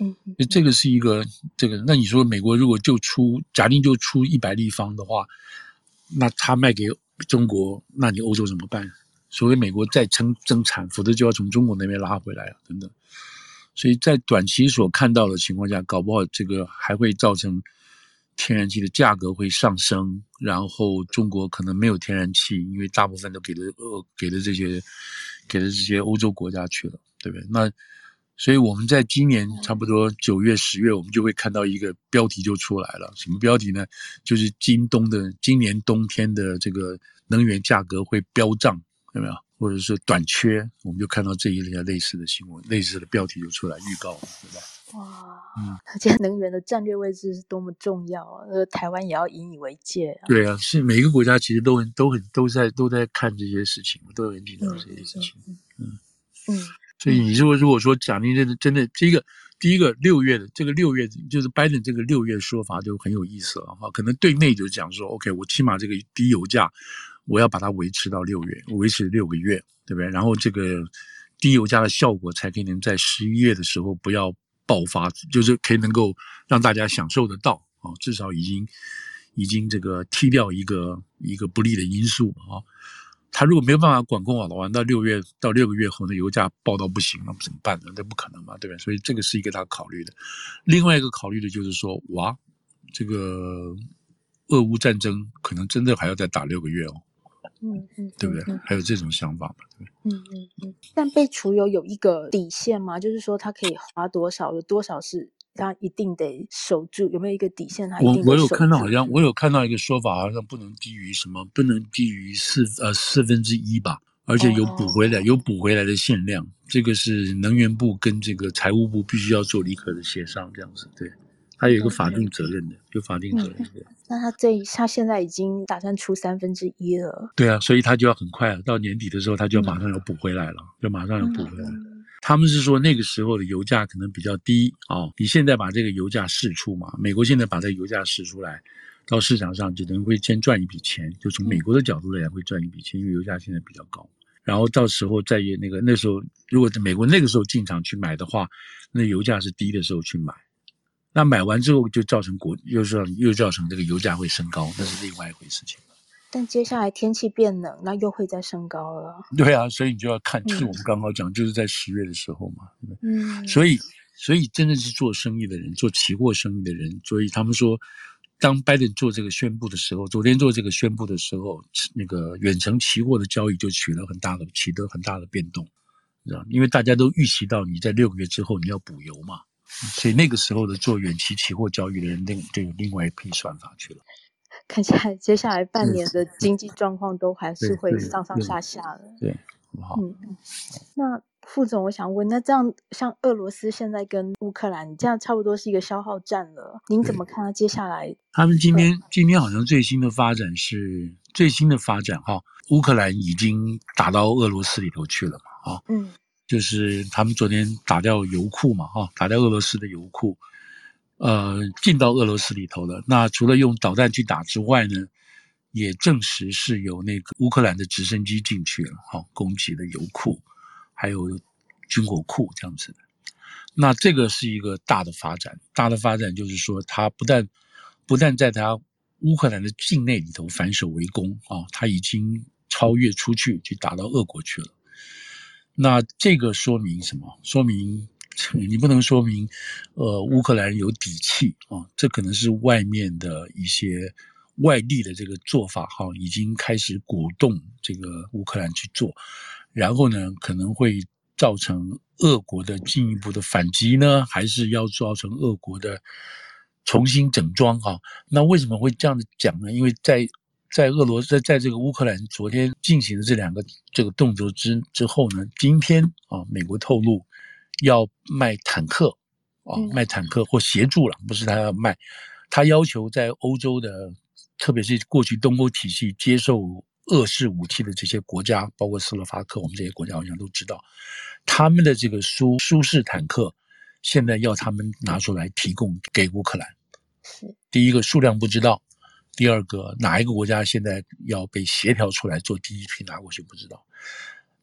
嗯，这个是一个这个，那你说美国如果就出假定就出一百立方的话，那他卖给中国，那你欧洲怎么办？所以美国再增增产，否则就要从中国那边拉回来了，等等。所以在短期所看到的情况下，搞不好这个还会造成天然气的价格会上升，然后中国可能没有天然气，因为大部分都给了呃给了这些给了这些欧洲国家去了，对不对？那。所以我们在今年差不多九月、十月，我们就会看到一个标题就出来了。什么标题呢？就是今冬的今年冬天的这个能源价格会飙涨，有没有？或者是短缺，我们就看到这一类类似的新闻、类似的标题就出来预告了，对吧？哇，嗯，可见能源的战略位置是多么重要啊！呃，台湾也要引以为戒啊。对啊，是每一个国家其实都很、都很、都在、都在看这些事情，都很紧张这些事情。嗯嗯。嗯所以你如果如果说奖励真的真的这个第一个六月的这个六月就是拜登这个六月说法就很有意思了哈，可能对内就讲说 OK，我起码这个低油价我要把它维持到六月，维持六个月，对不对？然后这个低油价的效果才可以能在十一月的时候不要爆发，就是可以能够让大家享受得到啊，至少已经已经这个踢掉一个一个不利的因素啊。他如果没有办法管控好的话，那六月到六个月后，那油价爆到不行，了怎么办呢？这不可能嘛，对不对？所以这个是一个他考虑的。另外一个考虑的就是说，哇，这个俄乌战争可能真的还要再打六个月哦。嗯嗯，嗯对不对？嗯、还有这种想法嘛？对不对？嗯嗯嗯。但被除油有一个底线吗？就是说，它可以花多少？有多少是？他一定得守住，有没有一个底线？他一定守住。我我有看到，好像我有看到一个说法，好像不能低于什么，不能低于四呃四分之一吧，而且有补回来，哦、有补回来的限量。这个是能源部跟这个财务部必须要做立刻的协商，这样子。对，他有一个法定责任的，有法定责任的。嗯、那他这他现在已经打算出三分之一了。对啊，所以他就要很快了，到年底的时候他就要马上要补回来了，嗯、就马上要补回来。嗯他们是说那个时候的油价可能比较低啊、哦，你现在把这个油价试出嘛，美国现在把这个油价试出来，到市场上就等于会先赚一笔钱，就从美国的角度来讲会赚一笔钱，因为油价现在比较高，然后到时候再以那个那时候如果在美国那个时候进场去买的话，那油价是低的时候去买，那买完之后就造成国又是又造成这个油价会升高，那是另外一回事情。但接下来天气变冷，那又会再升高了。对啊，所以你就要看，就是我们刚刚讲，嗯、就是在十月的时候嘛。嗯，所以，所以真的是做生意的人，做期货生意的人，所以他们说，当拜登做这个宣布的时候，昨天做这个宣布的时候，那个远程期货的交易就取了很大的、取得很大的变动，知道？因为大家都预期到你在六个月之后你要补油嘛，所以那个时候的做远期期货交易的人，另就有另外一批算法去了。看起来接下来半年的经济状况都还是会上上下下的。对，对，对，好。嗯，那副总，我想问，那这样像俄罗斯现在跟乌克兰这样差不多是一个消耗战了，您怎么看？接下来他们今天今天好像最新的发展是最新的发展哈，乌克兰已经打到俄罗斯里头去了嘛？啊，嗯，就是他们昨天打掉油库嘛？哈，打掉俄罗斯的油库。呃，进到俄罗斯里头了。那除了用导弹去打之外呢，也证实是有那个乌克兰的直升机进去了，好，攻击了油库，还有军火库这样子的。那这个是一个大的发展，大的发展就是说，他不但不但在他乌克兰的境内里头反守为攻啊，他已经超越出去去打到俄国去了。那这个说明什么？说明。你不能说明，呃，乌克兰有底气啊，这可能是外面的一些外力的这个做法哈，已经开始鼓动这个乌克兰去做，然后呢，可能会造成俄国的进一步的反击呢，还是要造成俄国的重新整装哈？那为什么会这样子讲呢？因为在在俄罗斯在在这个乌克兰昨天进行的这两个这个动作之之后呢，今天啊，美国透露。要卖坦克，啊，卖坦克或协助了，不是他要卖，他要求在欧洲的，特别是过去东欧体系接受俄式武器的这些国家，包括斯洛伐克，我们这些国家好像都知道，他们的这个苏苏式坦克，现在要他们拿出来提供给乌克兰。是第一个数量不知道，第二个哪一个国家现在要被协调出来做第一批拿过去不知道。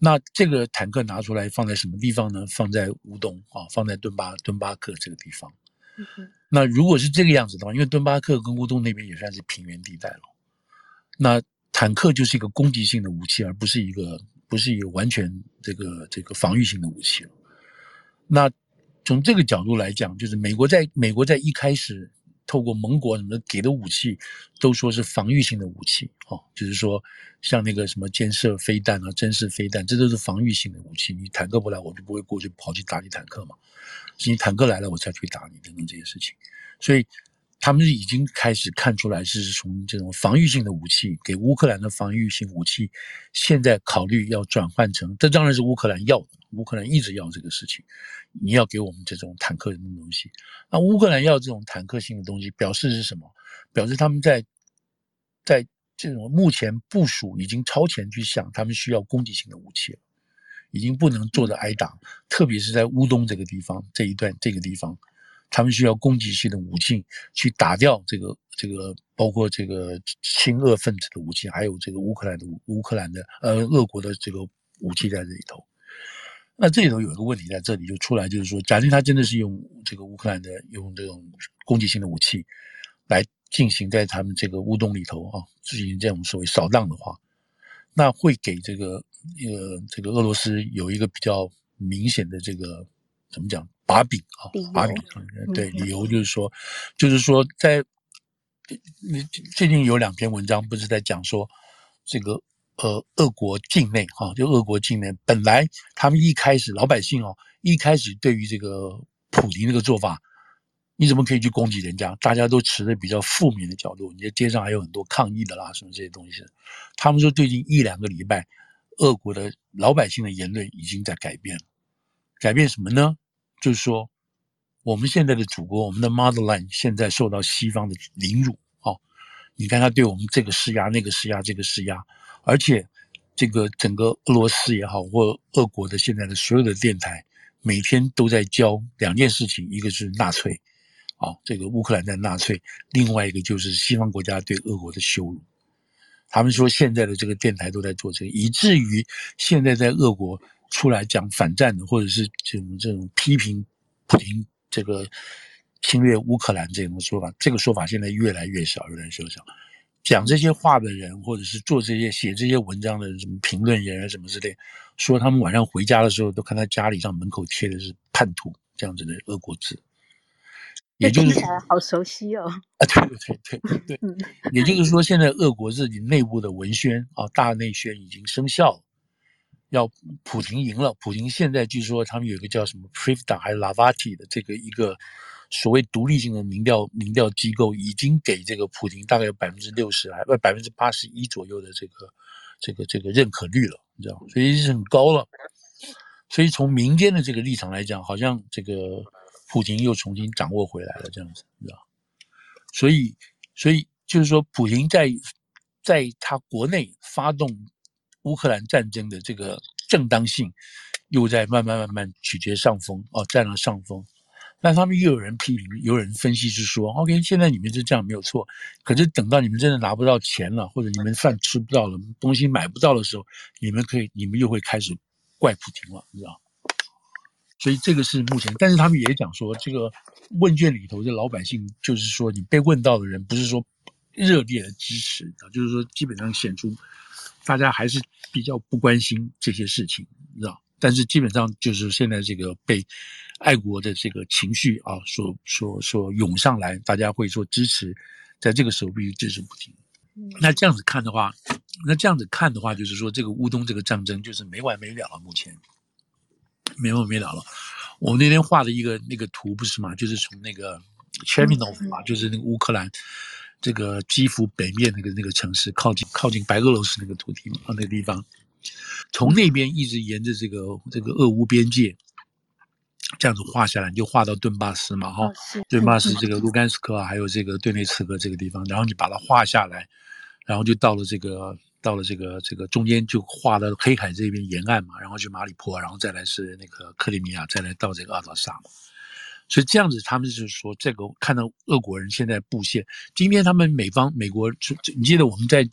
那这个坦克拿出来放在什么地方呢？放在乌东啊，放在顿巴顿巴克这个地方。嗯。那如果是这个样子的话，因为顿巴克跟乌东那边也算是平原地带了，那坦克就是一个攻击性的武器，而不是一个不是一个完全这个这个防御性的武器了。那从这个角度来讲，就是美国在美国在一开始透过盟国什么给的武器，都说是防御性的武器，哦，就是说像那个什么肩射飞弹啊、针式飞弹，这都是防御性的武器。你坦克不来，我就不会过去跑去打你坦克嘛。你坦克来了，我才去打你等等这些事情。所以他们已经开始看出来，是从这种防御性的武器给乌克兰的防御性武器，现在考虑要转换成，这当然是乌克兰要的。乌克兰一直要这个事情，你要给我们这种坦克性的东西。那乌克兰要这种坦克性的东西，表示是什么？表示他们在在这种目前部署已经超前去想，他们需要攻击性的武器了，已经不能坐着挨打。特别是在乌东这个地方这一段这个地方，他们需要攻击性的武器去打掉这个这个包括这个亲俄分子的武器，还有这个乌克兰的乌克兰的呃俄国的这个武器在这里头。那这里头有一个问题在这里就出来，就是说，假定他真的是用这个乌克兰的用这种攻击性的武器来进行在他们这个乌东里头啊，进行这种所谓扫荡的话，那会给这个呃这个俄罗斯有一个比较明显的这个怎么讲把柄啊，把柄对理由就是说，就是说在你最近有两篇文章不是在讲说这个。呃，俄国境内哈，就俄国境内，本来他们一开始老百姓哦，一开始对于这个普丁这个做法，你怎么可以去攻击人家？大家都持的比较负面的角度，你在街上还有很多抗议的啦，什么这些东西。他们说最近一两个礼拜，俄国的老百姓的言论已经在改变了，改变什么呢？就是说，我们现在的祖国，我们的 motherland 现在受到西方的凌辱哦，你看他对我们这个施压，那个施压，这个施压。而且，这个整个俄罗斯也好，或俄国的现在的所有的电台，每天都在教两件事情：一个是纳粹，啊，这个乌克兰在纳粹；另外一个就是西方国家对俄国的羞辱。他们说现在的这个电台都在做这个，以至于现在在俄国出来讲反战的，或者是这种这种批评普丁这个侵略乌克兰这种说法，这个说法现在越来越少，越来越少。讲这些话的人，或者是做这些写这些文章的什么评论人啊什么之类，说他们晚上回家的时候都看他家里上门口贴的是“叛徒”这样子的俄国字，也就是好熟悉哦。啊，对对对对对对，也就是说，现在俄国自己内部的文宣啊，大内宣已经生效了，要普廷赢了。普廷现在据说他们有一个叫什么 p r i v d a 还是 Lavati 的这个一个。所谓独立性的民调民调机构已经给这个普京大概有百分之六十还不百分之八十一左右的这个这个这个认可率了，你知道？所以是很高了。所以从民间的这个立场来讲，好像这个普京又重新掌握回来了这样子，你知道？所以所以就是说，普京在在他国内发动乌克兰战争的这个正当性，又在慢慢慢慢取决上风哦，占了上风。但他们又有人批评，有人分析是说，OK，现在你们是这样没有错，可是等到你们真的拿不到钱了，或者你们饭吃不到了，东西买不到的时候，你们可以，你们又会开始怪普京了，你知道？所以这个是目前，但是他们也讲说，这个问卷里头的老百姓，就是说你被问到的人，不是说热烈的支持，就是说基本上显出大家还是比较不关心这些事情，你知道？但是基本上就是现在这个被爱国的这个情绪啊，所所所涌上来，大家会说支持，在这个时候必须支持不停。那这样子看的话，那这样子看的话，就是说这个乌东这个战争就是没完没了了。目前没完没了了。我那天画的一个那个图不是嘛，就是从那个 Chernihiv 嘛，就是那个乌克兰这个基辅北面那个那个城市，靠近靠近白俄罗斯那个土地嘛，那个地方。从那边一直沿着这个这个俄乌边界，这样子画下来，你就画到顿巴斯嘛，哈、哦，顿巴斯这个卢甘斯克啊，还有这个顿内茨克这个地方，然后你把它画下来，然后就到了这个到了这个这个中间就画到黑海这边沿岸嘛，然后去马里坡，然后再来是那个克里米亚，再来到这个阿德萨嘛。所以这样子，他们就是说，这个看到俄国人现在布线。今天他们美方美国，你记得我们在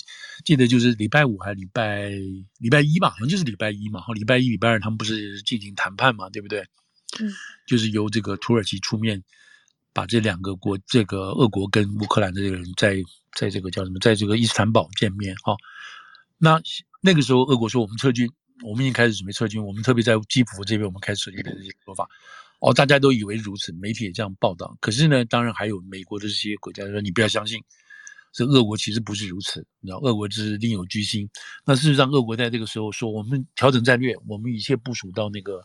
记得就是礼拜五还是礼拜礼拜一吧？好像就是礼拜一嘛。然后礼拜一、礼拜二他们不是进行谈判嘛，对不对？嗯，就是由这个土耳其出面，把这两个国，这个俄国跟乌克兰的这个人在在这个叫什么，在这个伊斯坦堡见面哈。那那个时候，俄国说我们撤军，我们已经开始准备撤军，我们特别在基辅这边，我们开始撤军的这些说法。哦，大家都以为如此，媒体也这样报道。可是呢，当然还有美国的这些国家说，你不要相信，这俄国其实不是如此，你知道，俄国只是另有居心。那事实上，俄国在这个时候说，我们调整战略，我们一切部署到那个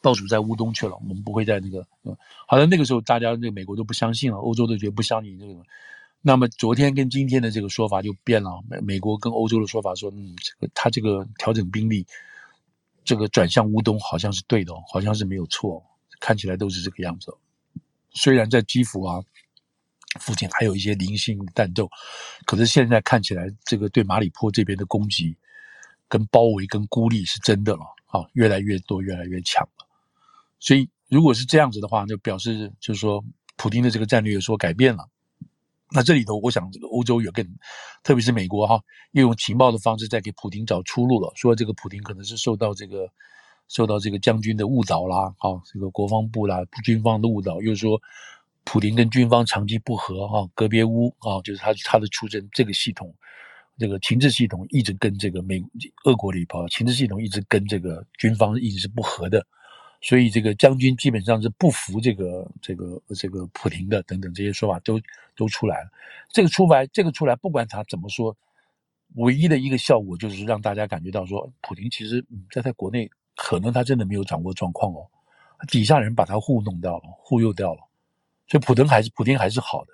部署在乌东去了，我们不会在那个。嗯，好了，那个时候大家那美国都不相信了，欧洲都觉得不相信这个。那么昨天跟今天的这个说法就变了，美美国跟欧洲的说法说，嗯，这个他这个调整兵力，这个转向乌东好像是对的，哦好像是没有错。看起来都是这个样子，虽然在基辅啊附近还有一些零星战斗，可是现在看起来，这个对马里坡这边的攻击、跟包围、跟孤立是真的了，啊，越来越多，越来越强了。所以，如果是这样子的话，就表示就是说，普丁的这个战略有所改变了。那这里头，我想这个欧洲有更，特别是美国哈，又用情报的方式在给普丁找出路了，说这个普丁可能是受到这个。受到这个将军的误导啦，啊，这个国防部啦、军方的误导，又说普林跟军方长期不和，哈，格别乌啊，就是他他的出身，这个系统，这个情治系统一直跟这个美俄国里头，情治系统一直跟这个军方一直是不和的，所以这个将军基本上是不服这个这个这个普林的，等等这些说法都都出来了。这个出来，这个出来，不管他怎么说，唯一的一个效果就是让大家感觉到说，普丁其实嗯在他国内。可能他真的没有掌握状况哦，底下人把他糊弄掉了，忽悠掉了，所以普丁还是普丁还是好的，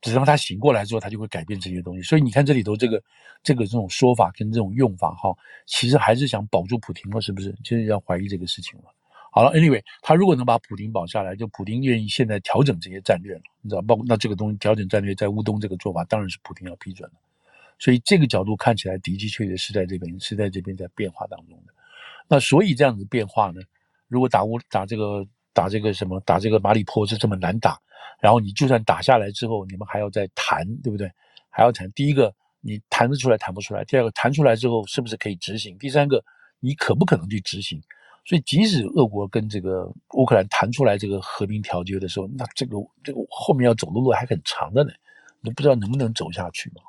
只是他醒过来之后，他就会改变这些东西。所以你看这里头这个这个这种说法跟这种用法哈，其实还是想保住普丁了，是不是？就是要怀疑这个事情了。好了，anyway，他如果能把普丁保下来，就普丁愿意现在调整这些战略了，你知道，包括那这个东西调整战略在乌东这个做法，当然是普丁要批准的。所以这个角度看起来的的确确是在这边是在这边在变化当中的。那所以这样子变化呢？如果打乌打这个打这个什么打这个马里坡是这么难打，然后你就算打下来之后，你们还要再谈，对不对？还要谈。第一个，你谈得出来谈不出来；第二个，谈出来之后是不是可以执行？第三个，你可不可能去执行？所以，即使俄国跟这个乌克兰谈出来这个和平条约的时候，那这个这个后面要走的路还很长的呢，你不知道能不能走下去嘛。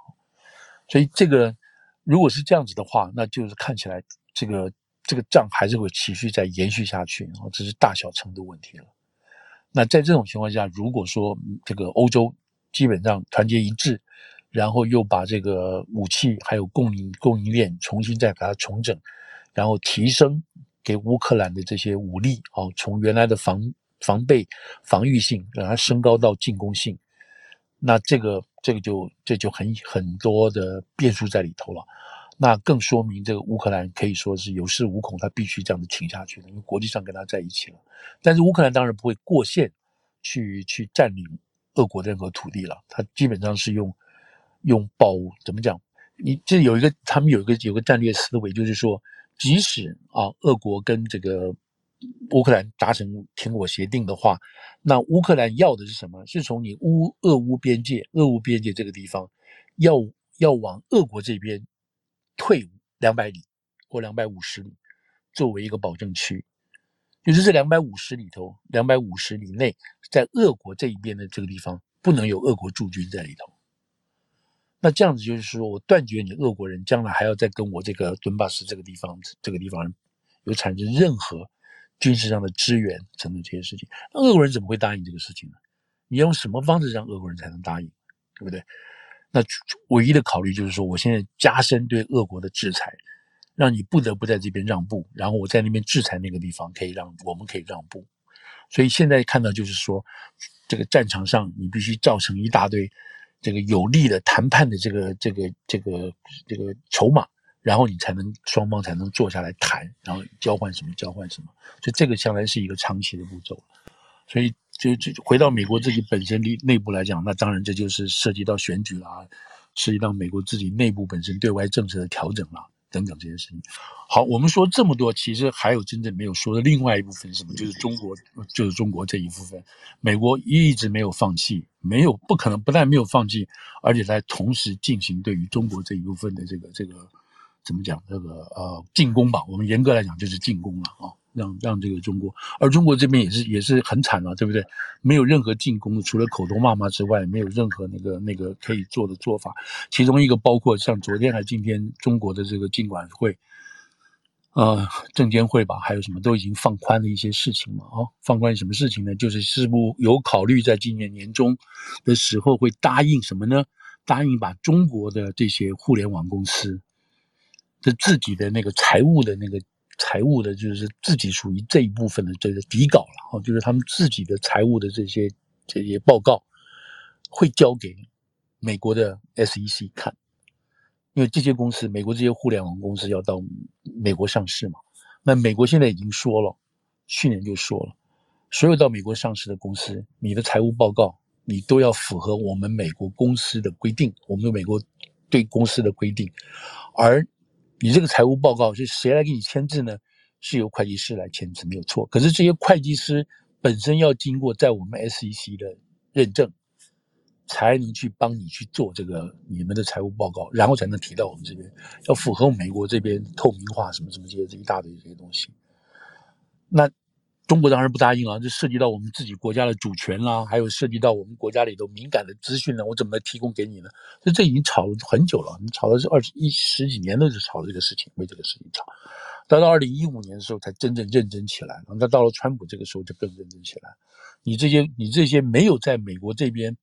所以，这个如果是这样子的话，那就是看起来这个。这个仗还是会持续再延续下去，哦，这是大小程度问题了。那在这种情况下，如果说这个欧洲基本上团结一致，然后又把这个武器还有供应供应链重新再把它重整，然后提升给乌克兰的这些武力，哦，从原来的防防备防御性让它升高到进攻性，那这个这个就这就很很多的变数在里头了。那更说明这个乌克兰可以说是有恃无恐，他必须这样子挺下去的，因为国际上跟他在一起了。但是乌克兰当然不会过线去去占领俄国的任何土地了，他基本上是用用保怎么讲？你这有一个他们有一个有个战略思维，就是说，即使啊俄国跟这个乌克兰达成停火协定的话，那乌克兰要的是什么？是从你乌俄乌边界俄乌边界这个地方要要往俄国这边。退伍两百里或两百五十里，作为一个保证区，就是这两百五十里头，两百五十里内，在俄国这一边的这个地方，不能有俄国驻军在里头。那这样子就是说，我断绝你俄国人将来还要再跟我这个顿巴斯这个地方这个地方有产生任何军事上的支援等等这些事情。那俄国人怎么会答应这个事情呢？你用什么方式让俄国人才能答应？对不对？那唯一的考虑就是说，我现在加深对俄国的制裁，让你不得不在这边让步，然后我在那边制裁那个地方可以让我们可以让步。所以现在看到就是说，这个战场上你必须造成一大堆这个有利的谈判的这个这个这个这个筹码，然后你才能双方才能坐下来谈，然后交换什么交换什么。所以这个将来是一个长期的步骤。所以。就就回到美国自己本身内内部来讲，那当然这就是涉及到选举啦，涉及到美国自己内部本身对外政策的调整啦，等等这些事情。好，我们说这么多，其实还有真正没有说的另外一部分是什么？就是中国，就是中国这一部分。美国一直没有放弃，没有不可能，不但没有放弃，而且在同时进行对于中国这一部分的这个这个怎么讲？这个呃进攻吧，我们严格来讲就是进攻了啊。让让这个中国，而中国这边也是也是很惨啊，对不对？没有任何进攻，除了口头骂骂之外，没有任何那个那个可以做的做法。其中一个包括像昨天还今天中国的这个经管会，呃，证监会吧，还有什么都已经放宽了一些事情嘛，哦，放宽什么事情呢？就是是不有考虑在今年年中的时候会答应什么呢？答应把中国的这些互联网公司的自己的那个财务的那个财务的，就是自己属于这一部分的这个底稿了，哦，就是他们自己的财务的这些这些报告会交给美国的 SEC 看。因为这些公司，美国这些互联网公司要到美国上市嘛，那美国现在已经说了，去年就说了，所有到美国上市的公司，你的财务报告你都要符合我们美国公司的规定，我们美国对公司的规定，而你这个财务报告是谁来给你签字呢？是由会计师来签字，没有错。可是这些会计师本身要经过在我们 SEC 的认证。才能去帮你去做这个你们的财务报告，然后才能提到我们这边，要符合美国这边透明化什么什么这些这一大堆这些东西。那中国当然不答应啊，这涉及到我们自己国家的主权啦，还有涉及到我们国家里头敏感的资讯呢，我怎么来提供给你呢？所以这已经吵了很久了，你吵了是二十一十几年都是吵这个事情，为这个事情吵。到到二零一五年的时候才真正认真起来，那到了川普这个时候就更认真起来。你这些你这些没有在美国这边。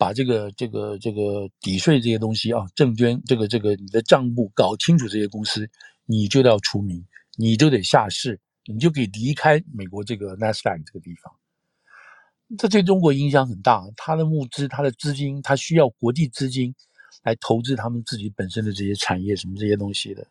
把这个这个这个抵税这些东西啊，证券这个这个你的账簿搞清楚，这些公司你就要除名，你就得下市，你就可以离开美国这个纳斯达克这个地方。这对中国影响很大，他的募资、他的资金，他需要国际资金来投资他们自己本身的这些产业什么这些东西的，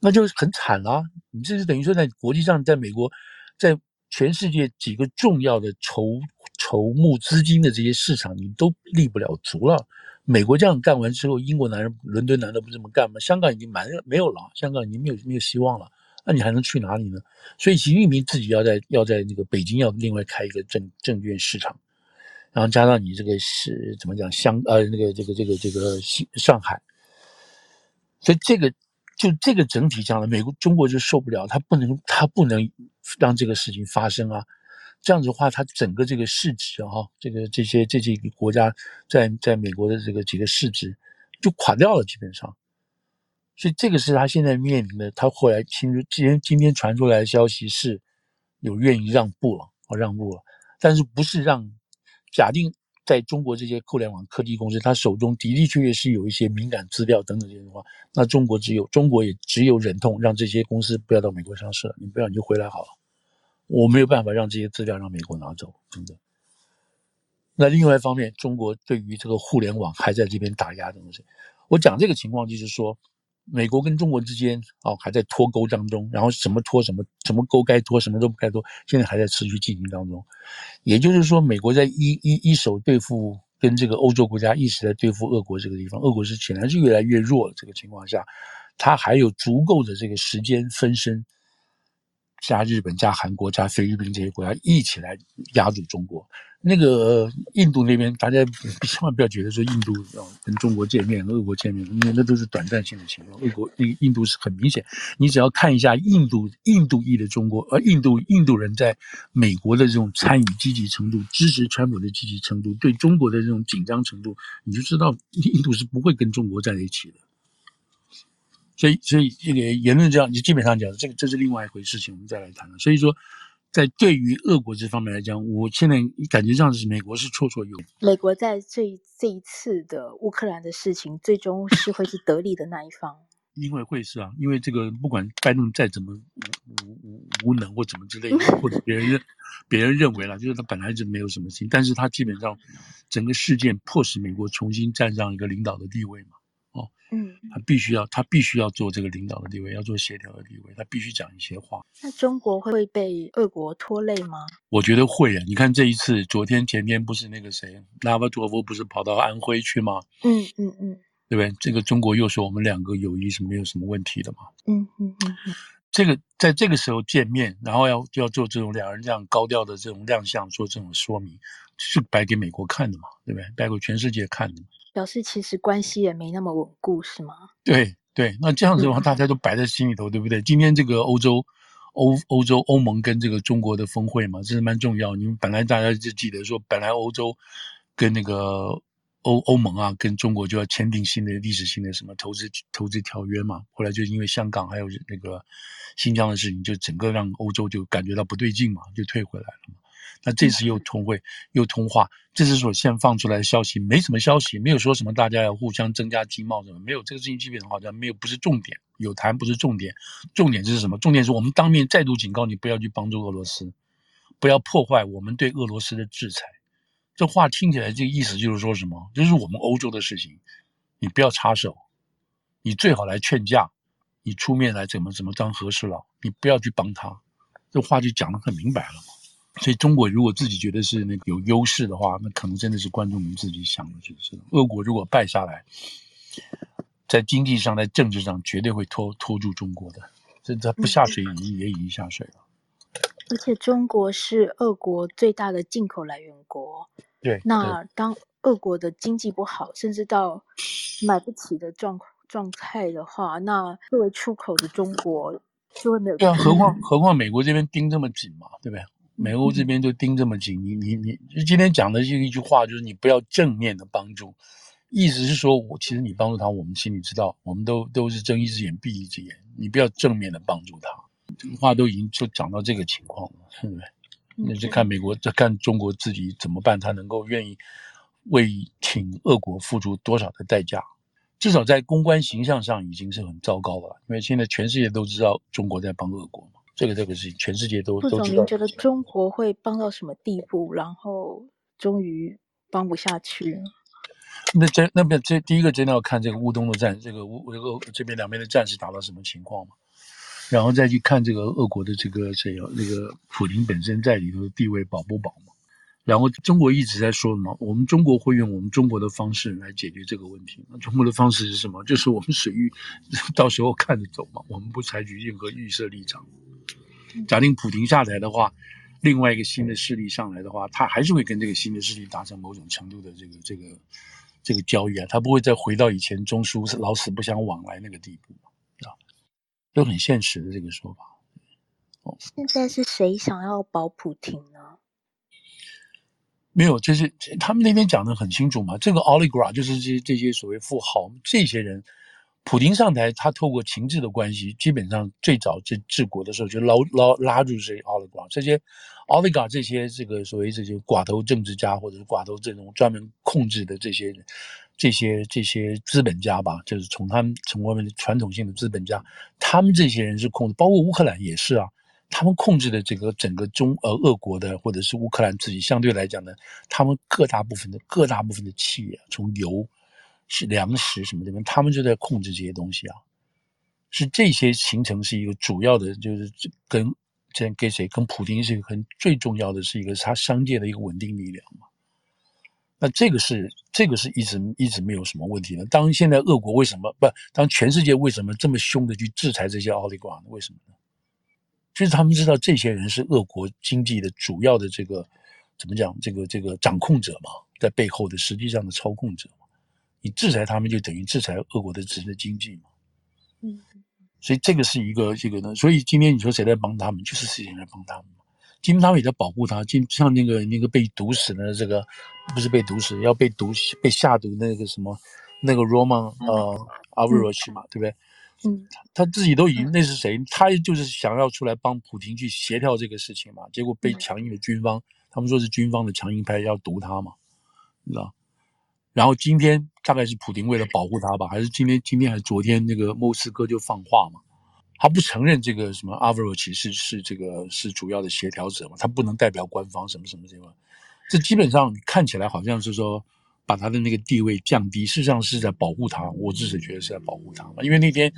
那就很惨了。你这是等于说在国际上，在美国，在全世界几个重要的筹。筹募资金的这些市场，你都立不了足了。美国这样干完之后，英国男人伦敦难道不这么干吗？香港已经蛮没有了，香港已经没有没有希望了。那你还能去哪里呢？所以习近平自己要在要在那个北京要另外开一个证证券市场，然后加上你这个是怎么讲香呃那个这个这个这个西上海，所以这个就这个整体上来，美国中国就受不了，他不能他不能让这个事情发生啊。这样子的话，它整个这个市值啊，这个这些这几个国家在在美国的这个几个市值就垮掉了，基本上。所以这个是他现在面临的。他后来听说今天今天传出来的消息是，有愿意让步了啊，让步了，但是不是让假定在中国这些互联网科技公司，他手中的的确确是有一些敏感资料等等这些的话，那中国只有中国也只有忍痛让这些公司不要到美国上市了，你不要你就回来好了。我没有办法让这些资料让美国拿走，真的。那另外一方面，中国对于这个互联网还在这边打压的东西。我讲这个情况就是说，美国跟中国之间哦还在脱钩当中，然后什么脱什么，什么钩该脱，什么都不该脱，现在还在持续进行当中。也就是说，美国在一一一手对付跟这个欧洲国家，一直在对付俄国这个地方，俄国是显然是越来越弱的这个情况下，他还有足够的这个时间分身。加日本、加韩国、加菲律宾这些国家一起来压住中国。那个印度那边，大家 千万不要觉得说印度要跟中国见面、俄国见面，因为那都是短暂性的情况。俄国那个印度是很明显，你只要看一下印度印度裔的中国，而印度印度人在美国的这种参与积极程度、支持川普的积极程度、对中国的这种紧张程度，你就知道印度是不会跟中国在一起的。所以，所以这个言论这样，你基本上讲，这个这是另外一回事情，我们再来谈了。所以说，在对于俄国这方面来讲，我现在感觉上是美国是绰绰有余。美国在这这一次的乌克兰的事情，最终是会是得利的那一方。因为会是啊，因为这个不管拜登再怎么无无无无能或怎么之类的，或者别人认 别人认为了，就是他本来就没有什么心，但是他基本上整个事件迫使美国重新站上一个领导的地位嘛。哦，嗯，他必须要，他必须要做这个领导的地位，要做协调的地位，他必须讲一些话。那中国会被俄国拖累吗？我觉得会啊！你看这一次，昨天前天不是那个谁，拉巴佐夫不是跑到安徽去吗？嗯嗯嗯，对不对？这个中国又说我们两个友谊是没有什么问题的嘛？嗯嗯嗯嗯，这个在这个时候见面，然后要要做这种两人这样高调的这种亮相，做这种说明，是摆给美国看的嘛？对不对？摆给全世界看的嘛。表示其实关系也没那么稳固，是吗？对对，那这样子的话，大家都摆在心里头，嗯、对不对？今天这个欧洲欧欧洲欧盟跟这个中国的峰会嘛，这是蛮重要。你们本来大家就记得说，本来欧洲跟那个欧欧盟啊，跟中国就要签订新的历史性的什么投资投资条约嘛。后来就因为香港还有那个新疆的事情，就整个让欧洲就感觉到不对劲嘛，就退回来了嘛。那这次又通会又通话，这次所现放出来的消息，没什么消息，没有说什么大家要互相增加经贸什么，没有这个事情基本上好像没有，不是重点，有谈不是重点，重点就是什么？重点是我们当面再度警告你不要去帮助俄罗斯，不要破坏我们对俄罗斯的制裁。这话听起来这个意思就是说什么？就是我们欧洲的事情，你不要插手，你最好来劝架，你出面来怎么怎么当和事佬，你不要去帮他。这话就讲得很明白了嘛。所以中国如果自己觉得是那个有优势的话，那可能真的是观众们自己想的，就是俄国如果败下来，在经济上、在政治上绝对会拖拖住中国的。这他不下水已经也已经下水了。而且中国是俄国最大的进口来源国。对。那当俄国的经济不好，甚至到买不起的状状态的话，那作为出口的中国就会没有。对啊，何况何况美国这边盯这么紧嘛，对不对？美欧这边就盯这么紧，你你你，就今天讲的这一句话就是你不要正面的帮助，意思是说我其实你帮助他，我们心里知道，我们都都是睁一只眼闭一只眼，你不要正面的帮助他，这个话都已经就讲到这个情况了，对不对？那就看美国，再看中国自己怎么办，他能够愿意为挺俄国付出多少的代价？至少在公关形象上已经是很糟糕了，因为现在全世界都知道中国在帮俄国嘛。这个这个事情，全世界都都知道。您觉得中国会帮到什么地步，然后终于帮不下去了？那这那边这第一个真的要看这个乌东的战，这个乌这个这边两边的战事打到什么情况嘛？然后再去看这个俄国的这个谁啊，那个普京本身在里头的地位保不保嘛？然后中国一直在说嘛，我们中国会用我们中国的方式来解决这个问题。那中国的方式是什么？就是我们水域 到时候看着走嘛，我们不采取任何预设立场。假定普京下台的话，另外一个新的势力上来的话，他还是会跟这个新的势力达成某种程度的这个这个这个交易啊，他不会再回到以前中苏老死不相往来那个地步啊，都很现实的这个说法。哦，现在是谁想要保普京呢？没有，就是他们那边讲的很清楚嘛，这个 oligarch 就是这些这些所谓富豪这些人。普京上台，他透过情治的关系，基本上最早治治国的时候就捞捞拉住这些奥利冈，这些奥利冈这些这个所谓这些寡头政治家或者是寡头这种专门控制的这些这些这些资本家吧，就是从他们从外面的传统性的资本家，他们这些人是控制，包括乌克兰也是啊，他们控制的这个整个中呃俄国的或者是乌克兰自己相对来讲呢，他们各大部分的各大部分的企业从油。是粮食什么的，他们就在控制这些东西啊，是这些形成是一个主要的，就是跟这跟谁跟普京是一个很最重要的是一个他商界的一个稳定力量嘛。那这个是这个是一直一直没有什么问题的。当现在俄国为什么不？当全世界为什么这么凶的去制裁这些奥利挂呢？为什么呢？就是他们知道这些人是俄国经济的主要的这个怎么讲？这个这个掌控者嘛，在背后的实际上的操控者。你制裁他们，就等于制裁俄国的直的经济嘛。嗯，所以这个是一个这个呢。所以今天你说谁在帮他们，就是谁在帮他们。今天他们也在保护他。今像那个那个被毒死的这个，不是被毒死，要被毒被下毒那个什么那个 Roman 呃 Abramovich 嘛，对不对？嗯，他自己都已经那是谁？他就是想要出来帮普京去协调这个事情嘛。结果被强硬的军方，他们说是军方的强硬派要毒他嘛，你知道？然后今天大概是普京为了保护他吧，还是今天今天还是昨天那个莫斯科就放话嘛，他不承认这个什么阿夫罗奇是是这个是主要的协调者嘛，他不能代表官方什么什么什么，这基本上看起来好像是说把他的那个地位降低，事实上是在保护他，我自己觉得是在保护他嘛，因为那天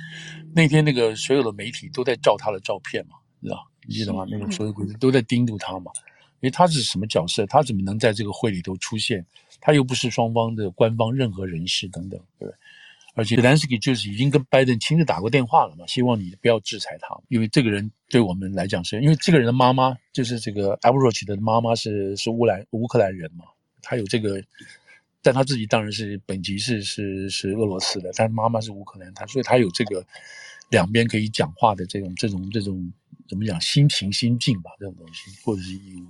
那天那个所有的媒体都在照他的照片嘛，知道你记得吗？那个所有鬼子都在盯住他嘛。因为他是什么角色？他怎么能在这个会里头出现？他又不是双方的官方任何人士等等，对不对？而且泽连斯基就是已经跟拜登亲自打过电话了嘛，希望你不要制裁他，因为这个人对我们来讲是，因为这个人的妈妈就是这个 a b r o c h 的妈妈是是乌兰乌克兰人嘛，他有这个，但他自己当然是本籍是是是俄罗斯的，但妈妈是乌克兰，他所以他有这个两边可以讲话的这种这种这种怎么讲心情心境吧，这种东西或者是义务。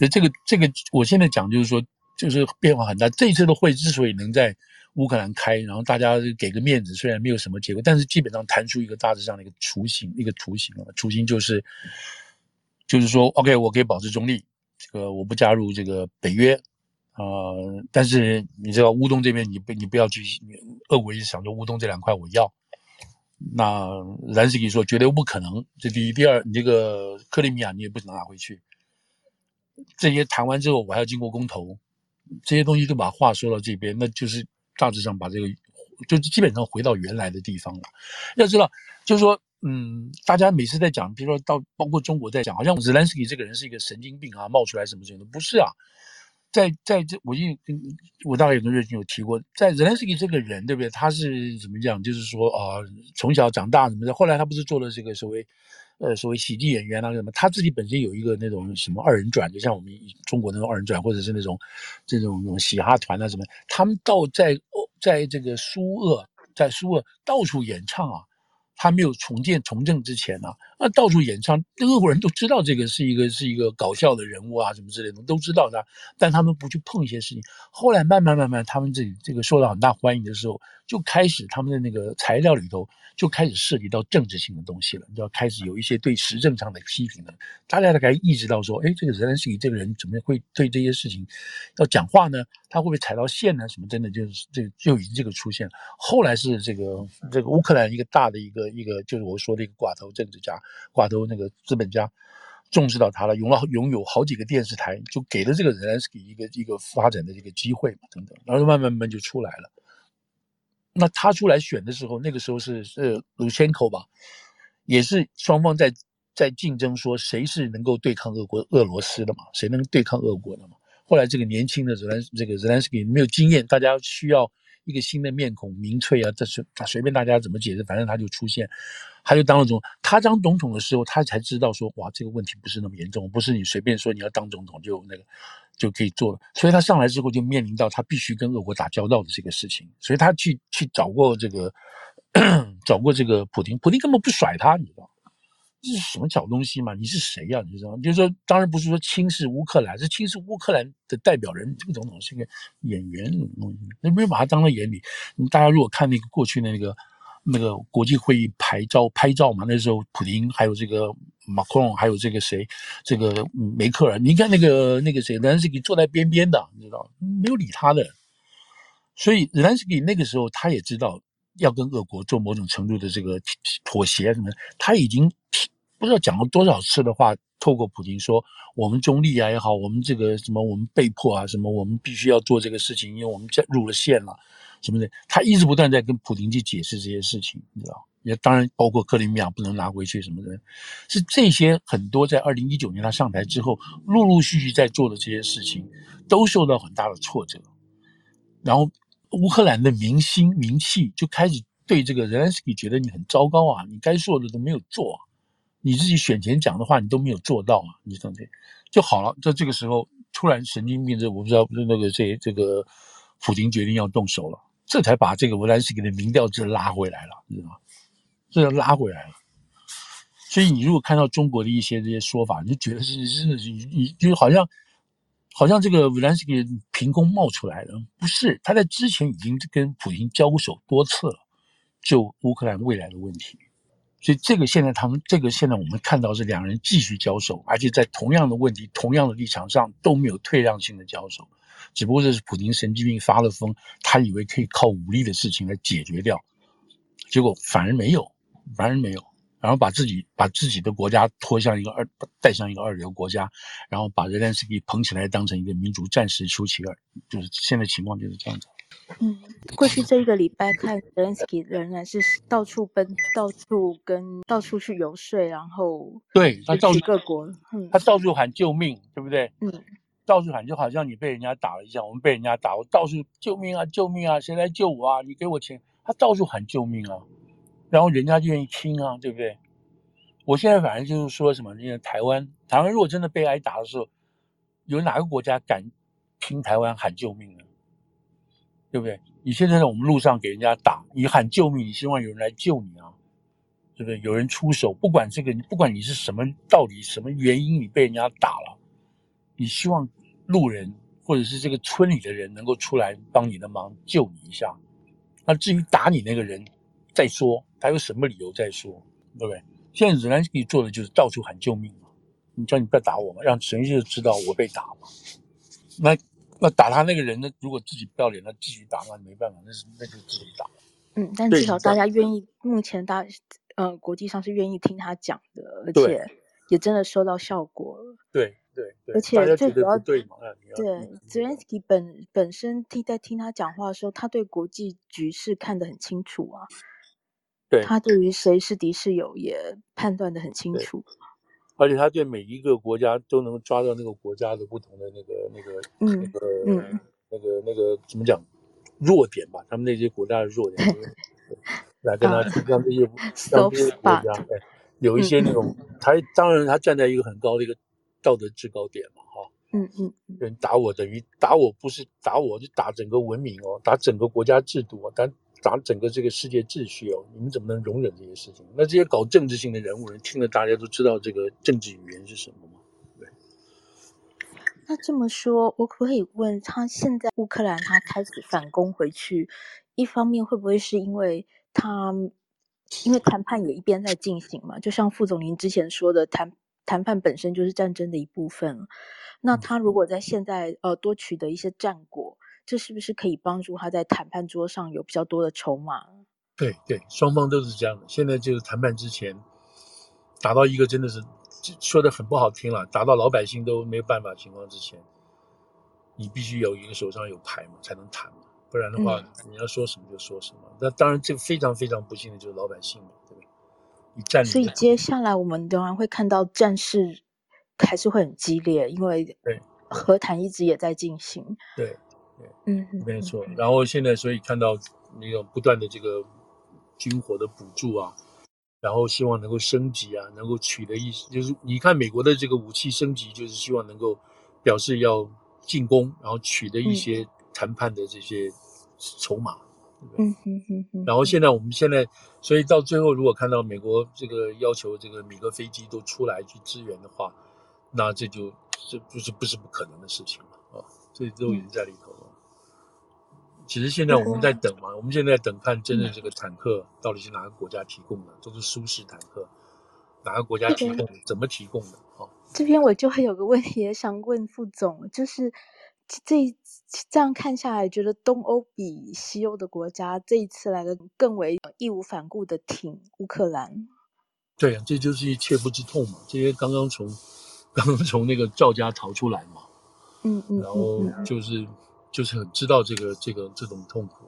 所以这个这个，我现在讲就是说，就是变化很大。这一次的会之所以能在乌克兰开，然后大家给个面子，虽然没有什么结果，但是基本上谈出一个大致上的一个雏形，一个雏形了。雏形就是，就是说，OK，我可以保持中立，这个我不加入这个北约。呃，但是你知道乌东这边你不你不要去，俄国也想着乌东这两块我要，那兰斯基说绝对不可能，这第一，第二，你这个克里米亚你也不能拿回去，这些谈完之后我还要经过公投，这些东西都把话说到这边，那就是大致上把这个就基本上回到原来的地方了。要知道，就是说，嗯，大家每次在讲，比如说到包括中国在讲，好像泽连斯基这个人是一个神经病啊，冒出来什么什么的，不是啊。在在这，我因跟我大概有跟瑞军有提过，在泽连斯基这个人，对不对？他是怎么讲？就是说啊、呃，从小长大什么的，后来他不是做了这个所谓，呃，所谓喜剧演员啊什么？他自己本身有一个那种什么二人转，就像我们中国那种二人转，或者是那种这种那种嘻哈团啊什么？他们到在哦在这个苏俄，在苏俄到处演唱啊。他没有重建重振之前呢、那到处演唱，那俄国人都知道这个是一个是一个搞笑的人物啊，什么之类的都知道他，但他们不去碰一些事情。后来慢慢慢慢，他们这这个受到很大欢迎的时候，就开始他们的那个材料里头就开始涉及到政治性的东西了，你知道，开始有一些对时政上的批评了。大家大概意识到说，哎，这个泽连斯基这个人怎么会对这些事情要讲话呢？他会不会踩到线呢？什么真的就是这就已经这个出现了。后来是这个这个乌克兰一个大的一个。一个就是我说的一个寡头政治家，挂钩那个资本家，重视到他了，拥了拥有好几个电视台，就给了这个泽连斯基一个一个发展的这个机会嘛，等等，然后慢慢慢慢就出来了。那他出来选的时候，那个时候是是卢千科吧，也是双方在在竞争，说谁是能够对抗俄国俄罗斯的嘛，谁能对抗俄国的嘛。后来这个年轻的泽连这个泽连斯基没有经验，大家需要。一个新的面孔，民粹啊，这是随便大家怎么解释，反正他就出现，他就当了总。他当总统的时候，他才知道说，哇，这个问题不是那么严重，不是你随便说你要当总统就那个就可以做了。所以他上来之后就面临到他必须跟俄国打交道的这个事情，所以他去去找过这个 找过这个普丁，普丁根本不甩他，你知道。这是什么小东西嘛？你是谁呀、啊？你知道吗？就是说，当然不是说轻视乌克兰，是轻视乌克兰的代表人。这个总统是一个演员，你没有把他当在眼里。大家如果看那个过去的那个那个国际会议拍照拍照嘛，那时候普丁还有这个马克龙，还有这个谁，这个梅克尔，你看那个那个谁，泽连斯基坐在边边的，你知道没有理他的。所以泽连斯基那个时候他也知道要跟俄国做某种程度的这个妥协什么，他已经。不知道讲了多少次的话，透过普京说我们中立啊也好，我们这个什么我们被迫啊什么，我们必须要做这个事情，因为我们在入了线了，什么的，他一直不断在跟普京去解释这些事情，你知道？也当然包括克里米亚不能拿回去什么的，是这些很多在二零一九年他上台之后，陆陆续续在做的这些事情，都受到很大的挫折，然后乌克兰的民心民气就开始对这个泽连斯基觉得你很糟糕啊，你该做的都没有做。你自己选前讲的话，你都没有做到啊！你这样子就好了。在这个时候，突然神经病，这我不知道，不是那个这这个普京决定要动手了，这才把这个泽连斯基的民调值拉回来了，你知道吗？这要拉回来了。所以你如果看到中国的一些这些说法，你就觉得是真的是是，你就好像好像这个泽连斯基凭空冒出来的，不是？他在之前已经跟普京交手多次了，就乌克兰未来的问题。所以这个现在他们这个现在我们看到是两人继续交手，而且在同样的问题、同样的立场上都没有退让性的交手，只不过这是普京神经病发了疯，他以为可以靠武力的事情来解决掉，结果反而没有，反而没有，然后把自己把自己的国家拖向一个二带向一个二流国家，然后把泽连斯基捧起来当成一个民族战士丘吉尔，就是现在情况就是这样子。嗯，过去这一个礼拜看泽连斯基仍然是到处奔，到处跟到处去游说，然后对他到处各国，嗯，他到处喊救命，对不对？嗯，到处喊，就好像你被人家打了一下，我们被人家打，我到处救命啊，救命啊，谁来救我啊？你给我钱，他到处喊救命啊，然后人家就愿意听啊，对不对？我现在反正就是说什么，那个台湾，台湾如果真的被挨打的时候，有哪个国家敢听台湾喊救命呢？对不对？你现在在我们路上给人家打，你喊救命，你希望有人来救你啊？对不对？有人出手，不管这个，不管你是什么道理、什么原因，你被人家打了，你希望路人或者是这个村里的人能够出来帮你的忙，救你一下。那至于打你那个人，再说，他有什么理由再说，对不对？现在泽连斯基做的就是到处喊救命嘛，你叫你不要打我嘛，让全世界知道我被打嘛。那那打他那个人呢？如果自己不要脸，那继续打，那没办法，那是那就自己打。嗯，但至少大家愿意，目前大呃国际上是愿意听他讲的，而且也真的收到效果了。对对对，而且最主要对嘛？对泽连斯基本本身听在听他讲话的时候，他对国际局势看得很清楚啊。对，他对于谁是敌是友也判断得很清楚，而且他对每一个国家都能抓到那个国家的不同的那个那个、嗯、那个、嗯、那个那个怎么讲弱点吧？他们那些国家的弱点，来跟他去让这些让这些国家有一些那种，他当然他站在一个很高的一个道德制高点嘛，哈，嗯嗯，人打我等于打我不是打我就打整个文明哦，打整个国家制度啊，但。打整个这个世界秩序哦，你们怎么能容忍这些事情？那这些搞政治性的人物，人听了大家都知道这个政治语言是什么吗？对。那这么说，我可不可以问他，现在乌克兰他开始反攻回去，一方面会不会是因为他，因为谈判也一边在进行嘛？就像副总您之前说的，谈谈判本身就是战争的一部分。那他如果在现在呃多取得一些战果。这是不是可以帮助他在谈判桌上有比较多的筹码？对对，双方都是这样的。现在就是谈判之前，达到一个真的是说的很不好听了，达到老百姓都没有办法情况之前，你必须有一个手上有牌嘛，才能谈嘛。不然的话，嗯、你要说什么就说什么。那当然，这个非常非常不幸的就是老百姓嘛，对不对？你占。所以接下来我们仍然会看到战事还是会很激烈，因为和谈一直也在进行。对。嗯，没错。然后现在，所以看到那种不断的这个军火的补助啊，然后希望能够升级啊，能够取得一，就是你看美国的这个武器升级，就是希望能够表示要进攻，然后取得一些谈判的这些筹码？嗯哼哼哼。然后现在我们现在，所以到最后，如果看到美国这个要求这个米格飞机都出来去支援的话，那这就这就是不是不可能的事情了啊，这都已经在里头了。其实现在我们在等嘛，我们现在在等看真的这个坦克到底是哪个国家提供的，都是苏式坦克，哪个国家提供的，怎么提供的？哦，这边我就会有个问题也想问副总，就是这这样看下来，觉得东欧比西欧的国家这一次来的更为义无反顾的挺乌克兰。对啊，这就是一切肤之痛嘛，这些刚刚从刚刚从那个赵家逃出来嘛，嗯嗯，然后就是。就是很知道这个这个这种痛苦，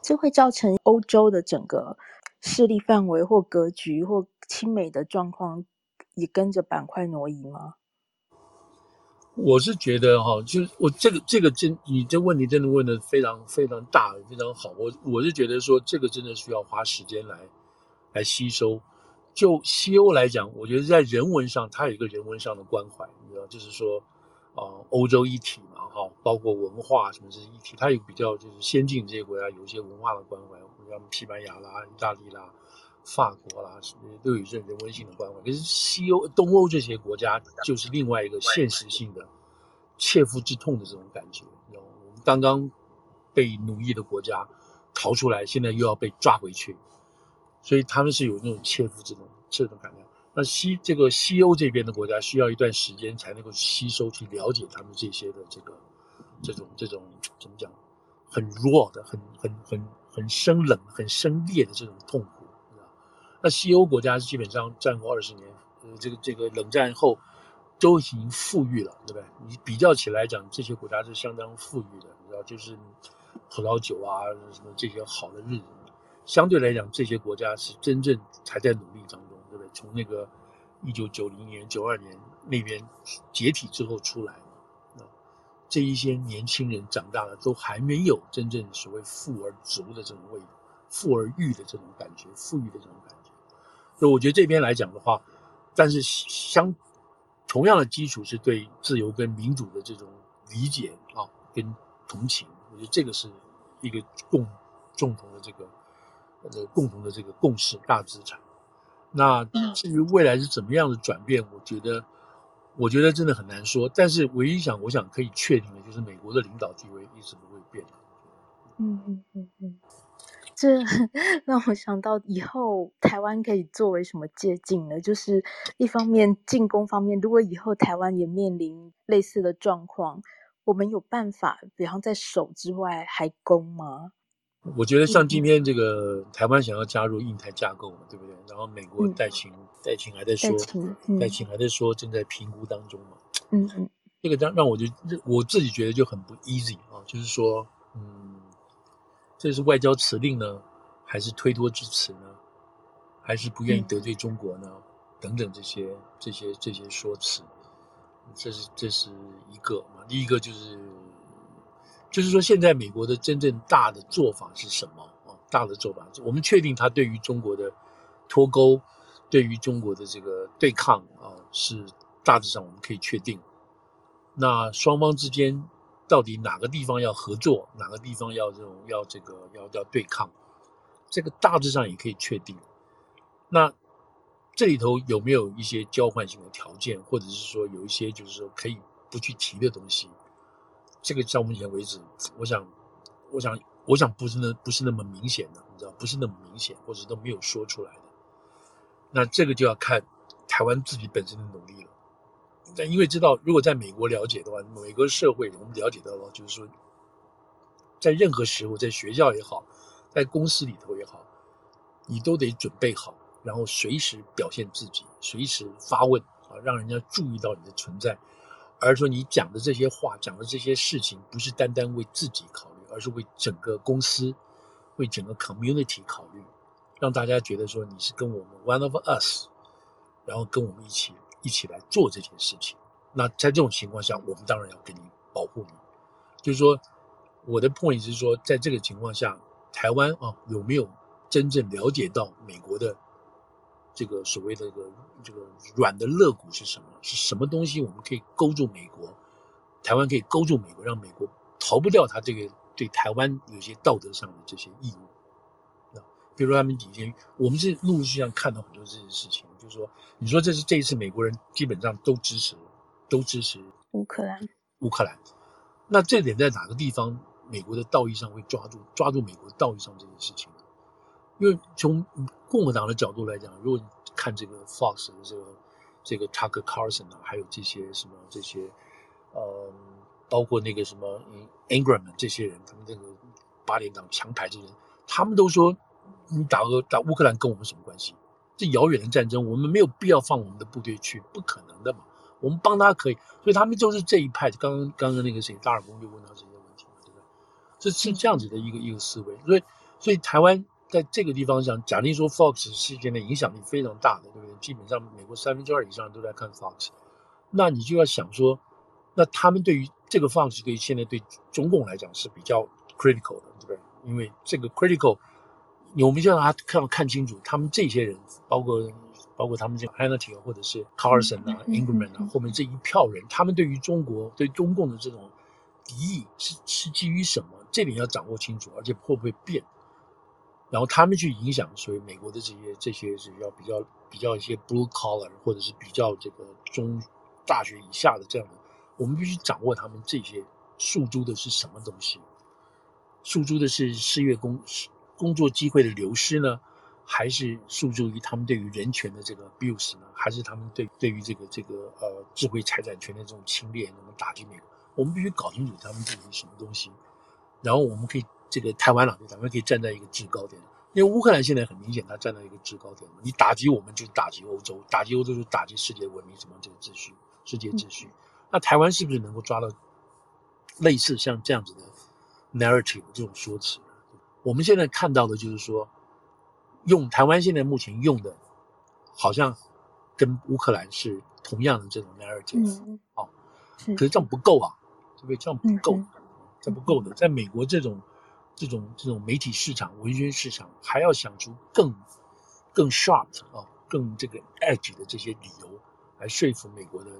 这会造成欧洲的整个势力范围或格局或亲美的状况也跟着板块挪移吗？我是觉得哈，就是我这个这个真，你这问题真的问的非常非常大，非常好。我我是觉得说这个真的需要花时间来来吸收。就西欧来讲，我觉得在人文上，它有一个人文上的关怀，你知道，就是说。啊，欧洲一体嘛，哈，包括文化什么这是一体，它有比较就是先进这些国家有一些文化的关怀，像西班牙啦、意大利啦、法国啦，什么都有一些人文性的关怀。可是西欧、东欧这些国家就是另外一个现实性的切肤之痛的这种感觉。我们刚刚被奴役的国家逃出来，现在又要被抓回去，所以他们是有那种切肤之痛这种感觉。那西这个西欧这边的国家需要一段时间才能够吸收去了解他们这些的这个这种这种怎么讲，很弱的、很很很很生冷、很生裂的这种痛苦，那西欧国家基本上战后二十年，呃，这个这个冷战后都已经富裕了，对不对？你比较起来讲，这些国家是相当富裕的，你知道，就是葡萄酒啊什么这些好的日子，相对来讲，这些国家是真正还在努力当中。从那个一九九零年、九二年那边解体之后出来，啊，这一些年轻人长大了，都还没有真正所谓富而足的这种味道，富而裕的这种感觉，富裕的这种感觉。所以我觉得这边来讲的话，但是相同样的基础是对自由跟民主的这种理解啊，跟同情，我觉得这个是一个共共同的这个呃共同的这个共识大资产。那至于未来是怎么样的转变，我觉得我觉得真的很难说。但是唯一想，我想可以确定的就是美国的领导地位一直不会变。嗯嗯嗯嗯，这 让我想到以后台湾可以作为什么借鉴呢？就是一方面进攻方面，如果以后台湾也面临类似的状况，我们有办法，比方在守之外还攻吗？我觉得像今天这个台湾想要加入印太架构嘛，对不对？然后美国戴勤戴勤还在说，戴勤还在说正在评估当中嘛。嗯嗯，这个让让我就我自己觉得就很不 easy 啊，就是说，嗯，这是外交辞令呢，还是推脱之词呢？还是不愿意得罪中国呢？等等这些这些这些说辞，这是这是一个嘛。第一个就是。就是说，现在美国的真正大的做法是什么啊？大的做法，我们确定他对于中国的脱钩，对于中国的这个对抗啊，是大致上我们可以确定。那双方之间到底哪个地方要合作，哪个地方要这种要这个要要对抗，这个大致上也可以确定。那这里头有没有一些交换性的条件，或者是说有一些就是说可以不去提的东西？这个到目前为止，我想，我想，我想不是那不是那么明显的，你知道，不是那么明显，或者都没有说出来的。那这个就要看台湾自己本身的努力了。但因为知道，如果在美国了解的话，美国社会我们了解到了，就是说，在任何时候，在学校也好，在公司里头也好，你都得准备好，然后随时表现自己，随时发问啊，让人家注意到你的存在。而是说你讲的这些话，讲的这些事情，不是单单为自己考虑，而是为整个公司、为整个 community 考虑，让大家觉得说你是跟我们 one of us，然后跟我们一起一起来做这件事情。那在这种情况下，我们当然要给你保护你。就是说，我的 point 是说，在这个情况下，台湾啊有没有真正了解到美国的？这个所谓的这个这个软的肋骨是什么？是什么东西？我们可以勾住美国，台湾可以勾住美国，让美国逃不掉他这个对台湾有些道德上的这些义务。啊，比如说他们以前，我们是陆陆续续看到很多这些事情，就是说，你说这是这一次美国人基本上都支持，都支持乌克兰，乌克兰。那这点在哪个地方，美国的道义上会抓住抓住美国道义上这件事情？因为从共和党的角度来讲，如果你看这个 Fox 的这个这个 Tucker Carlson 啊，还有这些什么这些，呃，包括那个什么 Ingram 这些人，他们这个八点档强排这些人，他们都说，你打俄打乌克兰跟我们什么关系？这遥远的战争，我们没有必要放我们的部队去，不可能的嘛。我们帮他可以，所以他们就是这一派。刚刚刚刚那个谁，大耳公就问到这些问题，对不对？这是这样子的一个一个思维，所以所以台湾。在这个地方上，假定说 Fox 事件的影响力非常大的，对不对？基本上美国三分之二以上都在看 Fox，那你就要想说，那他们对于这个 Fox 对于现在对中共来讲是比较 critical 的，对不对？因为这个 critical，我们就让他看要看清楚，他们这些人，包括包括他们这个 Hannity 或者是 Carlson 啊、Ingraham 啊，后面这一票人，他们对于中国对中共的这种敌意是是基于什么？这点要掌握清楚，而且会不会变？然后他们去影响，所以美国的这些这些是要比较比较一些 blue collar 或者是比较这个中大学以下的这样的，我们必须掌握他们这些诉诸的是什么东西？诉诸的是失业工工作机会的流失呢，还是诉诸于他们对于人权的这个 abuse 呢？还是他们对对于这个这个呃智慧财产权的这种侵略，那么打击美国？我们必须搞清楚他们这是什么东西，然后我们可以。这个台湾啊，咱们可以站在一个制高点，因为乌克兰现在很明显，它站在一个制高点。你打击我们，就是打击欧洲；打击欧洲，就打击世界文明什么这个秩序、世界秩序。那台湾是不是能够抓到类似像这样子的 narrative 这种说辞？我们现在看到的就是说，用台湾现在目前用的，好像跟乌克兰是同样的这种 narrative，嗯。哦，可是这样不够啊，对不对？这样不够，嗯，这不够的，在美国这种。这种这种媒体市场、文宣市场，还要想出更更 sharp 啊、更这个 edge 的这些理由，来说服美国的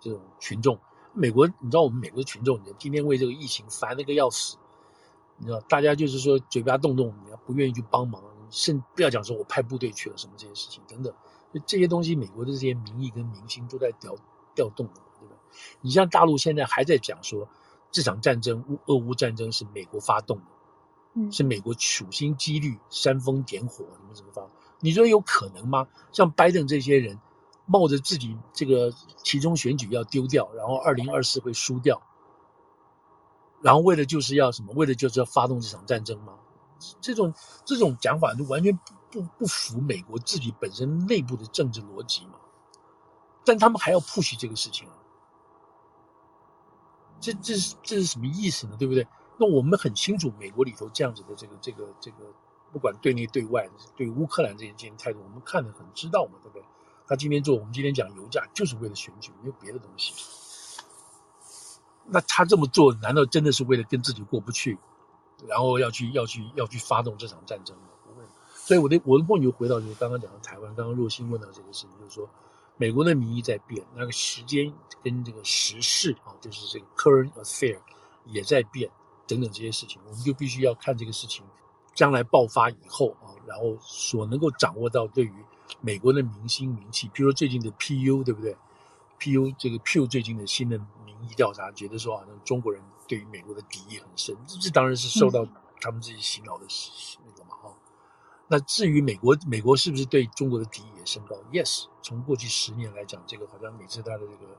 这种群众。美国，你知道我们美国的群众，你今天为这个疫情烦那个要死，你知道，大家就是说嘴巴动动，你要不愿意去帮忙，甚不要讲说我派部队去了什么这些事情等等，这些东西，美国的这些民意跟民心都在调调动的，对吧？你像大陆现在还在讲说，这场战争乌俄乌战争是美国发动的，是美国处心积虑煽风点火，什么什么方？你说有可能吗？像拜登这些人，冒着自己这个其中选举要丢掉，然后二零二四会输掉，然后为了就是要什么？为了就是要发动这场战争吗？这种这种讲法就完全不不不符美国自己本身内部的政治逻辑嘛。但他们还要 push 这个事情啊，这这是这是什么意思呢？对不对？那我们很清楚美国里头这样子的这个这个这个，不管对内对外，对乌克兰这些态度，我们看得很知道嘛，对不对？他今天做，我们今天讲油价，就是为了选举，没有别的东西。那他这么做，难道真的是为了跟自己过不去？然后要去要去要去发动这场战争吗？不会。所以我的我的问题就回到就是刚刚讲的台湾，刚刚若心问到这个事情，就是说美国的民意在变，那个时间跟这个时事啊，就是这个 current affair 也在变，等等这些事情，我们就必须要看这个事情将来爆发以后啊，然后所能够掌握到对于美国的民心名气，比如说最近的 PU 对不对？PU 这个 Pew 最近的新的民意调查，觉得说好像中国人。对于美国的敌意很深，这当然是受到他们自己洗脑的那个嘛哈、嗯。那至于美国，美国是不是对中国的敌意也升高？Yes，从过去十年来讲，这个好像每次他的这个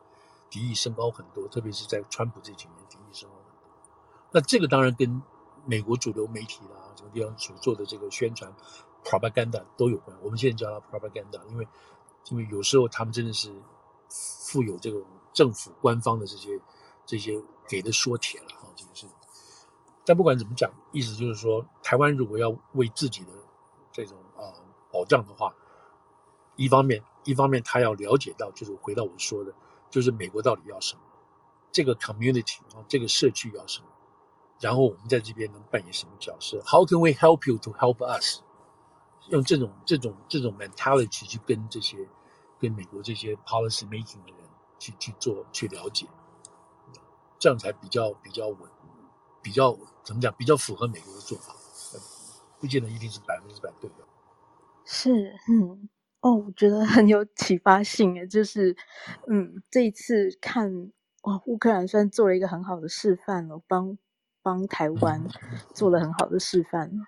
敌意升高很多，特别是在川普这几年敌意升高。那这个当然跟美国主流媒体啦，什么地方所做的这个宣传 propaganda 都有关。我们现在叫它 propaganda，因为因为有时候他们真的是富有这种政府官方的这些这些。给的说铁了哈，这个是。但不管怎么讲，意思就是说，台湾如果要为自己的这种啊、呃、保障的话，一方面，一方面他要了解到，就是回到我说的，就是美国到底要什么，这个 community 啊，这个社区要什么，然后我们在这边能扮演什么角色？How can we help you to help us？用这种这种这种 mentality 去跟这些跟美国这些 policy making 的人去去做去了解。这样才比较比较稳，比较怎么讲？比较符合美国的做法，不见得一定是百分之百对的。是，嗯，哦，我觉得很有启发性诶，就是，嗯，这一次看哇，乌克兰算做了一个很好的示范了，帮帮台湾做了很好的示范了。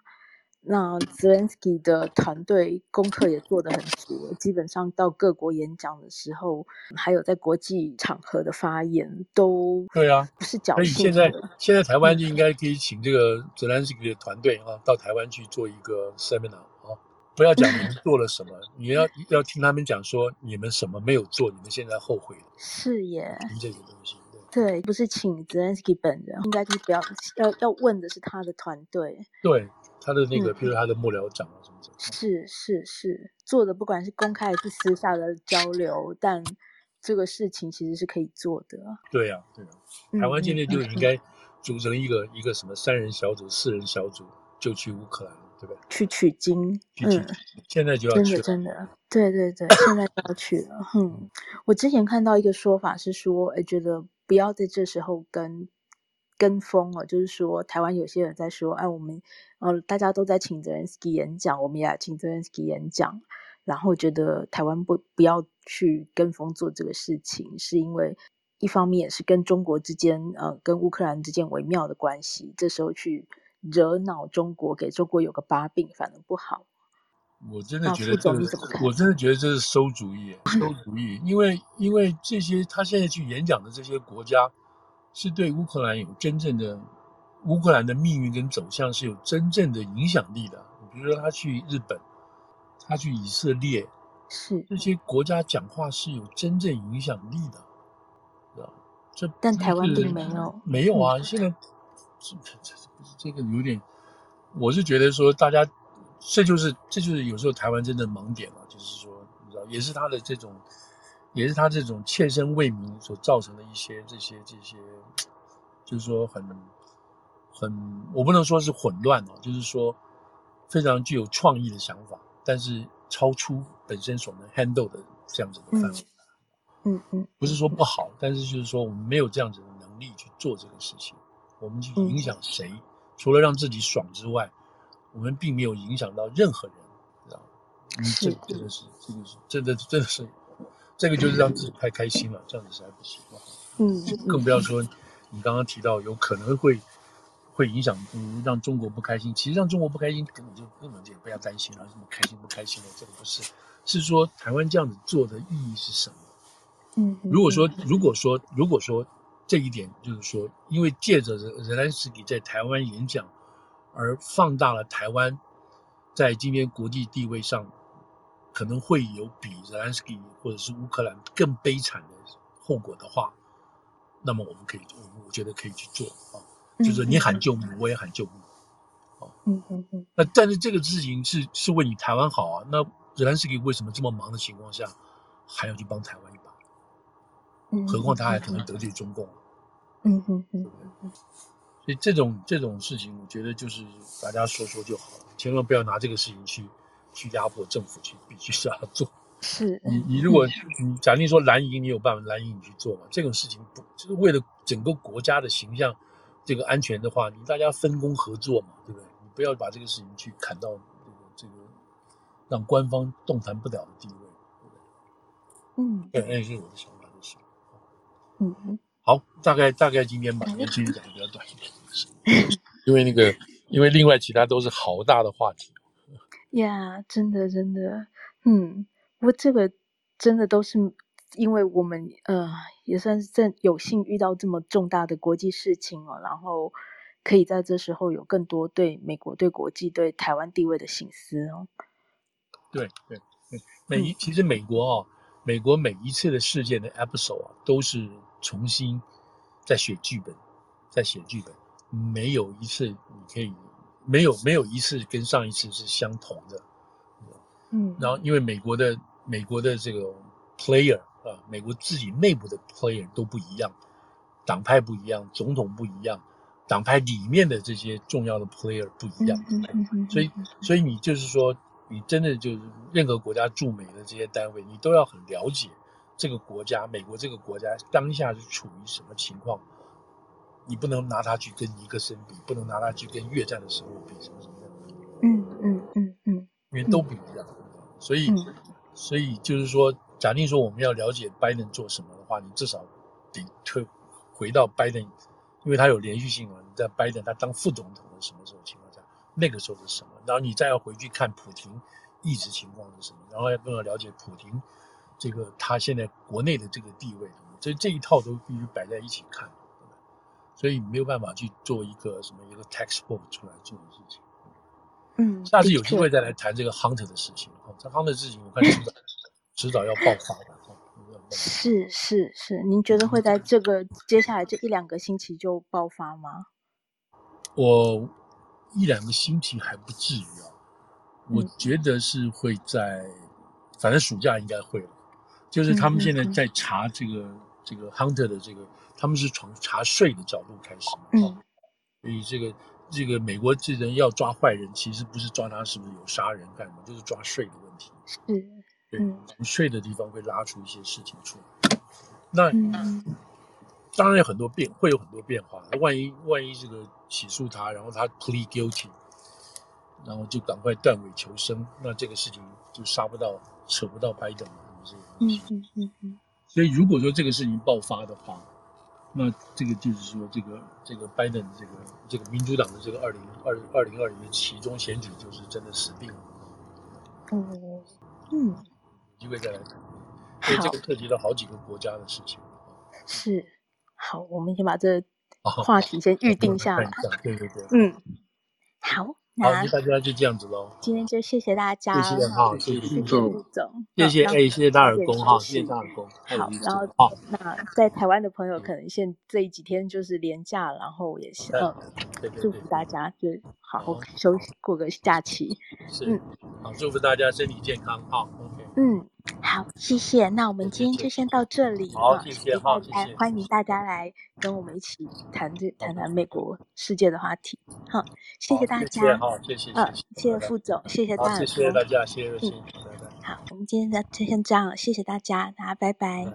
那泽连斯基的团队功课也做得很足，基本上到各国演讲的时候，还有在国际场合的发言，都对啊，不是侥幸。现在现在台湾就应该可以请这个泽连斯基的团队啊，到台湾去做一个 seminar 啊，不要讲你们 做了什么，你要要听他们讲说你们什么没有做，你们现在后悔了。是耶，这个东西对，不是请泽连斯基本人，应该就是不要要要问的是他的团队。对。他的那个，譬如他的幕僚长啊，什么什么，是是是做的，不管是公开还是私下的交流，但这个事情其实是可以做的。对呀、啊，对呀、啊，台湾现在就应该组成一个、嗯、一个什么三人小组、四人小组，就去乌克兰，对不对？去取经，去取经嗯，现在就要去了，真的真的，对对对，现在就要去了。嗯，我之前看到一个说法是说，哎，觉得不要在这时候跟。跟风哦，就是说台湾有些人在说，哎，我们，呃，大家都在请泽连斯基演讲，我们也请泽连斯基演讲，然后觉得台湾不不要去跟风做这个事情，是因为一方面也是跟中国之间，呃，跟乌克兰之间微妙的关系，这时候去惹恼中国，给中国有个把柄，反而不好。我真的觉得这是，我真的觉得这是馊主意，馊主意，因为因为这些他现在去演讲的这些国家。是对乌克兰有真正的，乌克兰的命运跟走向是有真正的影响力的。比如说，他去日本，他去以色列，是这些国家讲话是有真正影响力的，知道这但台湾并没有，没有啊。现在这这这个有点，我是觉得说，大家这就是这就是有时候台湾真的盲点了，就是说，你知道，也是他的这种。也是他这种切身为民所造成的一些这些这些，就是说很很，我不能说是混乱哦，就是说非常具有创意的想法，但是超出本身所能 handle 的这样子的范围。嗯嗯，不是说不好，但是就是说我们没有这样子的能力去做这个事情，我们去影响谁，嗯、除了让自己爽之外，我们并没有影响到任何人，知道吗？嗯，这个真的是，这个是真的真的是。这个就是让自己太开心了，这样子实在不行。嗯，更不要说你刚刚提到有可能会会影响，嗯，让中国不开心。其实让中国不开心，根本就根本就不要担心了，什么开心不开心的，这个不是，是说台湾这样子做的意义是什么？嗯，如果说如果说如果说这一点就是说，因为借着泽连斯基在台湾演讲而放大了台湾在今天国际地位上可能会有比泽连斯基或者是乌克兰更悲惨的后果的话，那么我们可以，我我觉得可以去做啊，就是你喊救命，我也喊救命，啊，嗯嗯嗯。那但是这个事情是是为你台湾好啊，那泽连斯基为什么这么忙的情况下还要去帮台湾一把？何况他还可能得罪中共，嗯嗯嗯，所以这种这种事情，我觉得就是大家说说就好了，千万不要拿这个事情去去压迫政府去必须是要做。是你你如果你假定说蓝营，你有办法蓝营你去做嘛？这种事情不就是为了整个国家的形象这个安全的话，你大家分工合作嘛，对不对？你不要把这个事情去砍到这个这个让官方动弹不了的地位，对不对？嗯，对，那是我的想法。嗯嗯，好，大概大概今天把年轻人讲的比较短一点，因为那个，因为另外其他都是好大的话题。呀，yeah, 真的真的，嗯，不过这个真的都是因为我们呃也算是正有幸遇到这么重大的国际事情哦，然后可以在这时候有更多对美国、对国际、对台湾地位的省思哦。对对对，美一、嗯、其实美国哦，美国每一次的事件的 episode 啊都是。重新在写剧本，在写剧本，没有一次你可以没有没有一次跟上一次是相同的，嗯，然后因为美国的美国的这个 player 啊，美国自己内部的 player 都不一样，党派不一样，总统不一样，党派里面的这些重要的 player 不一样，嗯嗯嗯，所以所以你就是说，你真的就是任何国家驻美的这些单位，你都要很了解。这个国家，美国这个国家当下是处于什么情况？你不能拿它去跟尼克森比，不能拿它去跟越战的时候比，什么什么的。嗯嗯嗯嗯，因为都不一样。所以，所以就是说，假定说我们要了解拜登做什么的话，你至少得退回到拜登，因为他有连续性嘛。你在拜登他当副总统的什么时候情况下，那个时候是什么？然后你再要回去看普京一直情况是什么，然后要更要了解普京。这个他现在国内的这个地位，所以这一套都必须摆在一起看，所以没有办法去做一个什么一个 textbook 出来做的事情。嗯，下次有机会再来谈这个 Hunter 的事情。哈，这 Hunter 的事情我看迟早迟早要爆发的。是是是，您觉得会在这个接下来这一两个星期就爆发吗？我一两个星期还不至于啊，我觉得是会在。反正暑假应该会了，就是他们现在在查这个、嗯、这个 Hunter 的这个，他们是从查税的角度开始嘛，嗯，所以这个这个美国这人要抓坏人，其实不是抓他是不是有杀人干什么，就是抓税的问题，是，对，从税的地方会拉出一些事情出来，那、嗯、当然有很多变，会有很多变化，万一万一这个起诉他，然后他 plead guilty，然后就赶快断尾求生，那这个事情就杀不到。扯不到拜登嘛，这个东西。嗯嗯嗯。所以如果说这个事情爆发的话，那这个就是说，这个这个拜登这个这个民主党的这个二零二二零二零的其中选举就是真的死定了。哦，嗯。有机会再来谈，因为这个涉及到好几个国家的事情。是，好，我们先把这话题先预定下来。哦、对对对。嗯，好。好，那大家就这样子喽。今天就谢谢大家，谢谢哈，谢谢副总，谢谢哎，谢谢大耳公哈，谢谢大耳公。好，然后好，那在台湾的朋友可能现这几天就是连假，然后也是嗯，祝福大家就好好休息，过个假期。是，好，祝福大家身体健康哈。嗯。好，谢谢。那我们今天就先到这里。好，谢谢。好，谢谢。欢迎大家来跟我们一起谈这谈谈美国世界的话题。好，谢谢大家。好，谢谢。嗯，谢谢副总，谢谢大家。谢谢大家，谢谢。好，我们今天就先这样，谢谢大家，大家拜拜。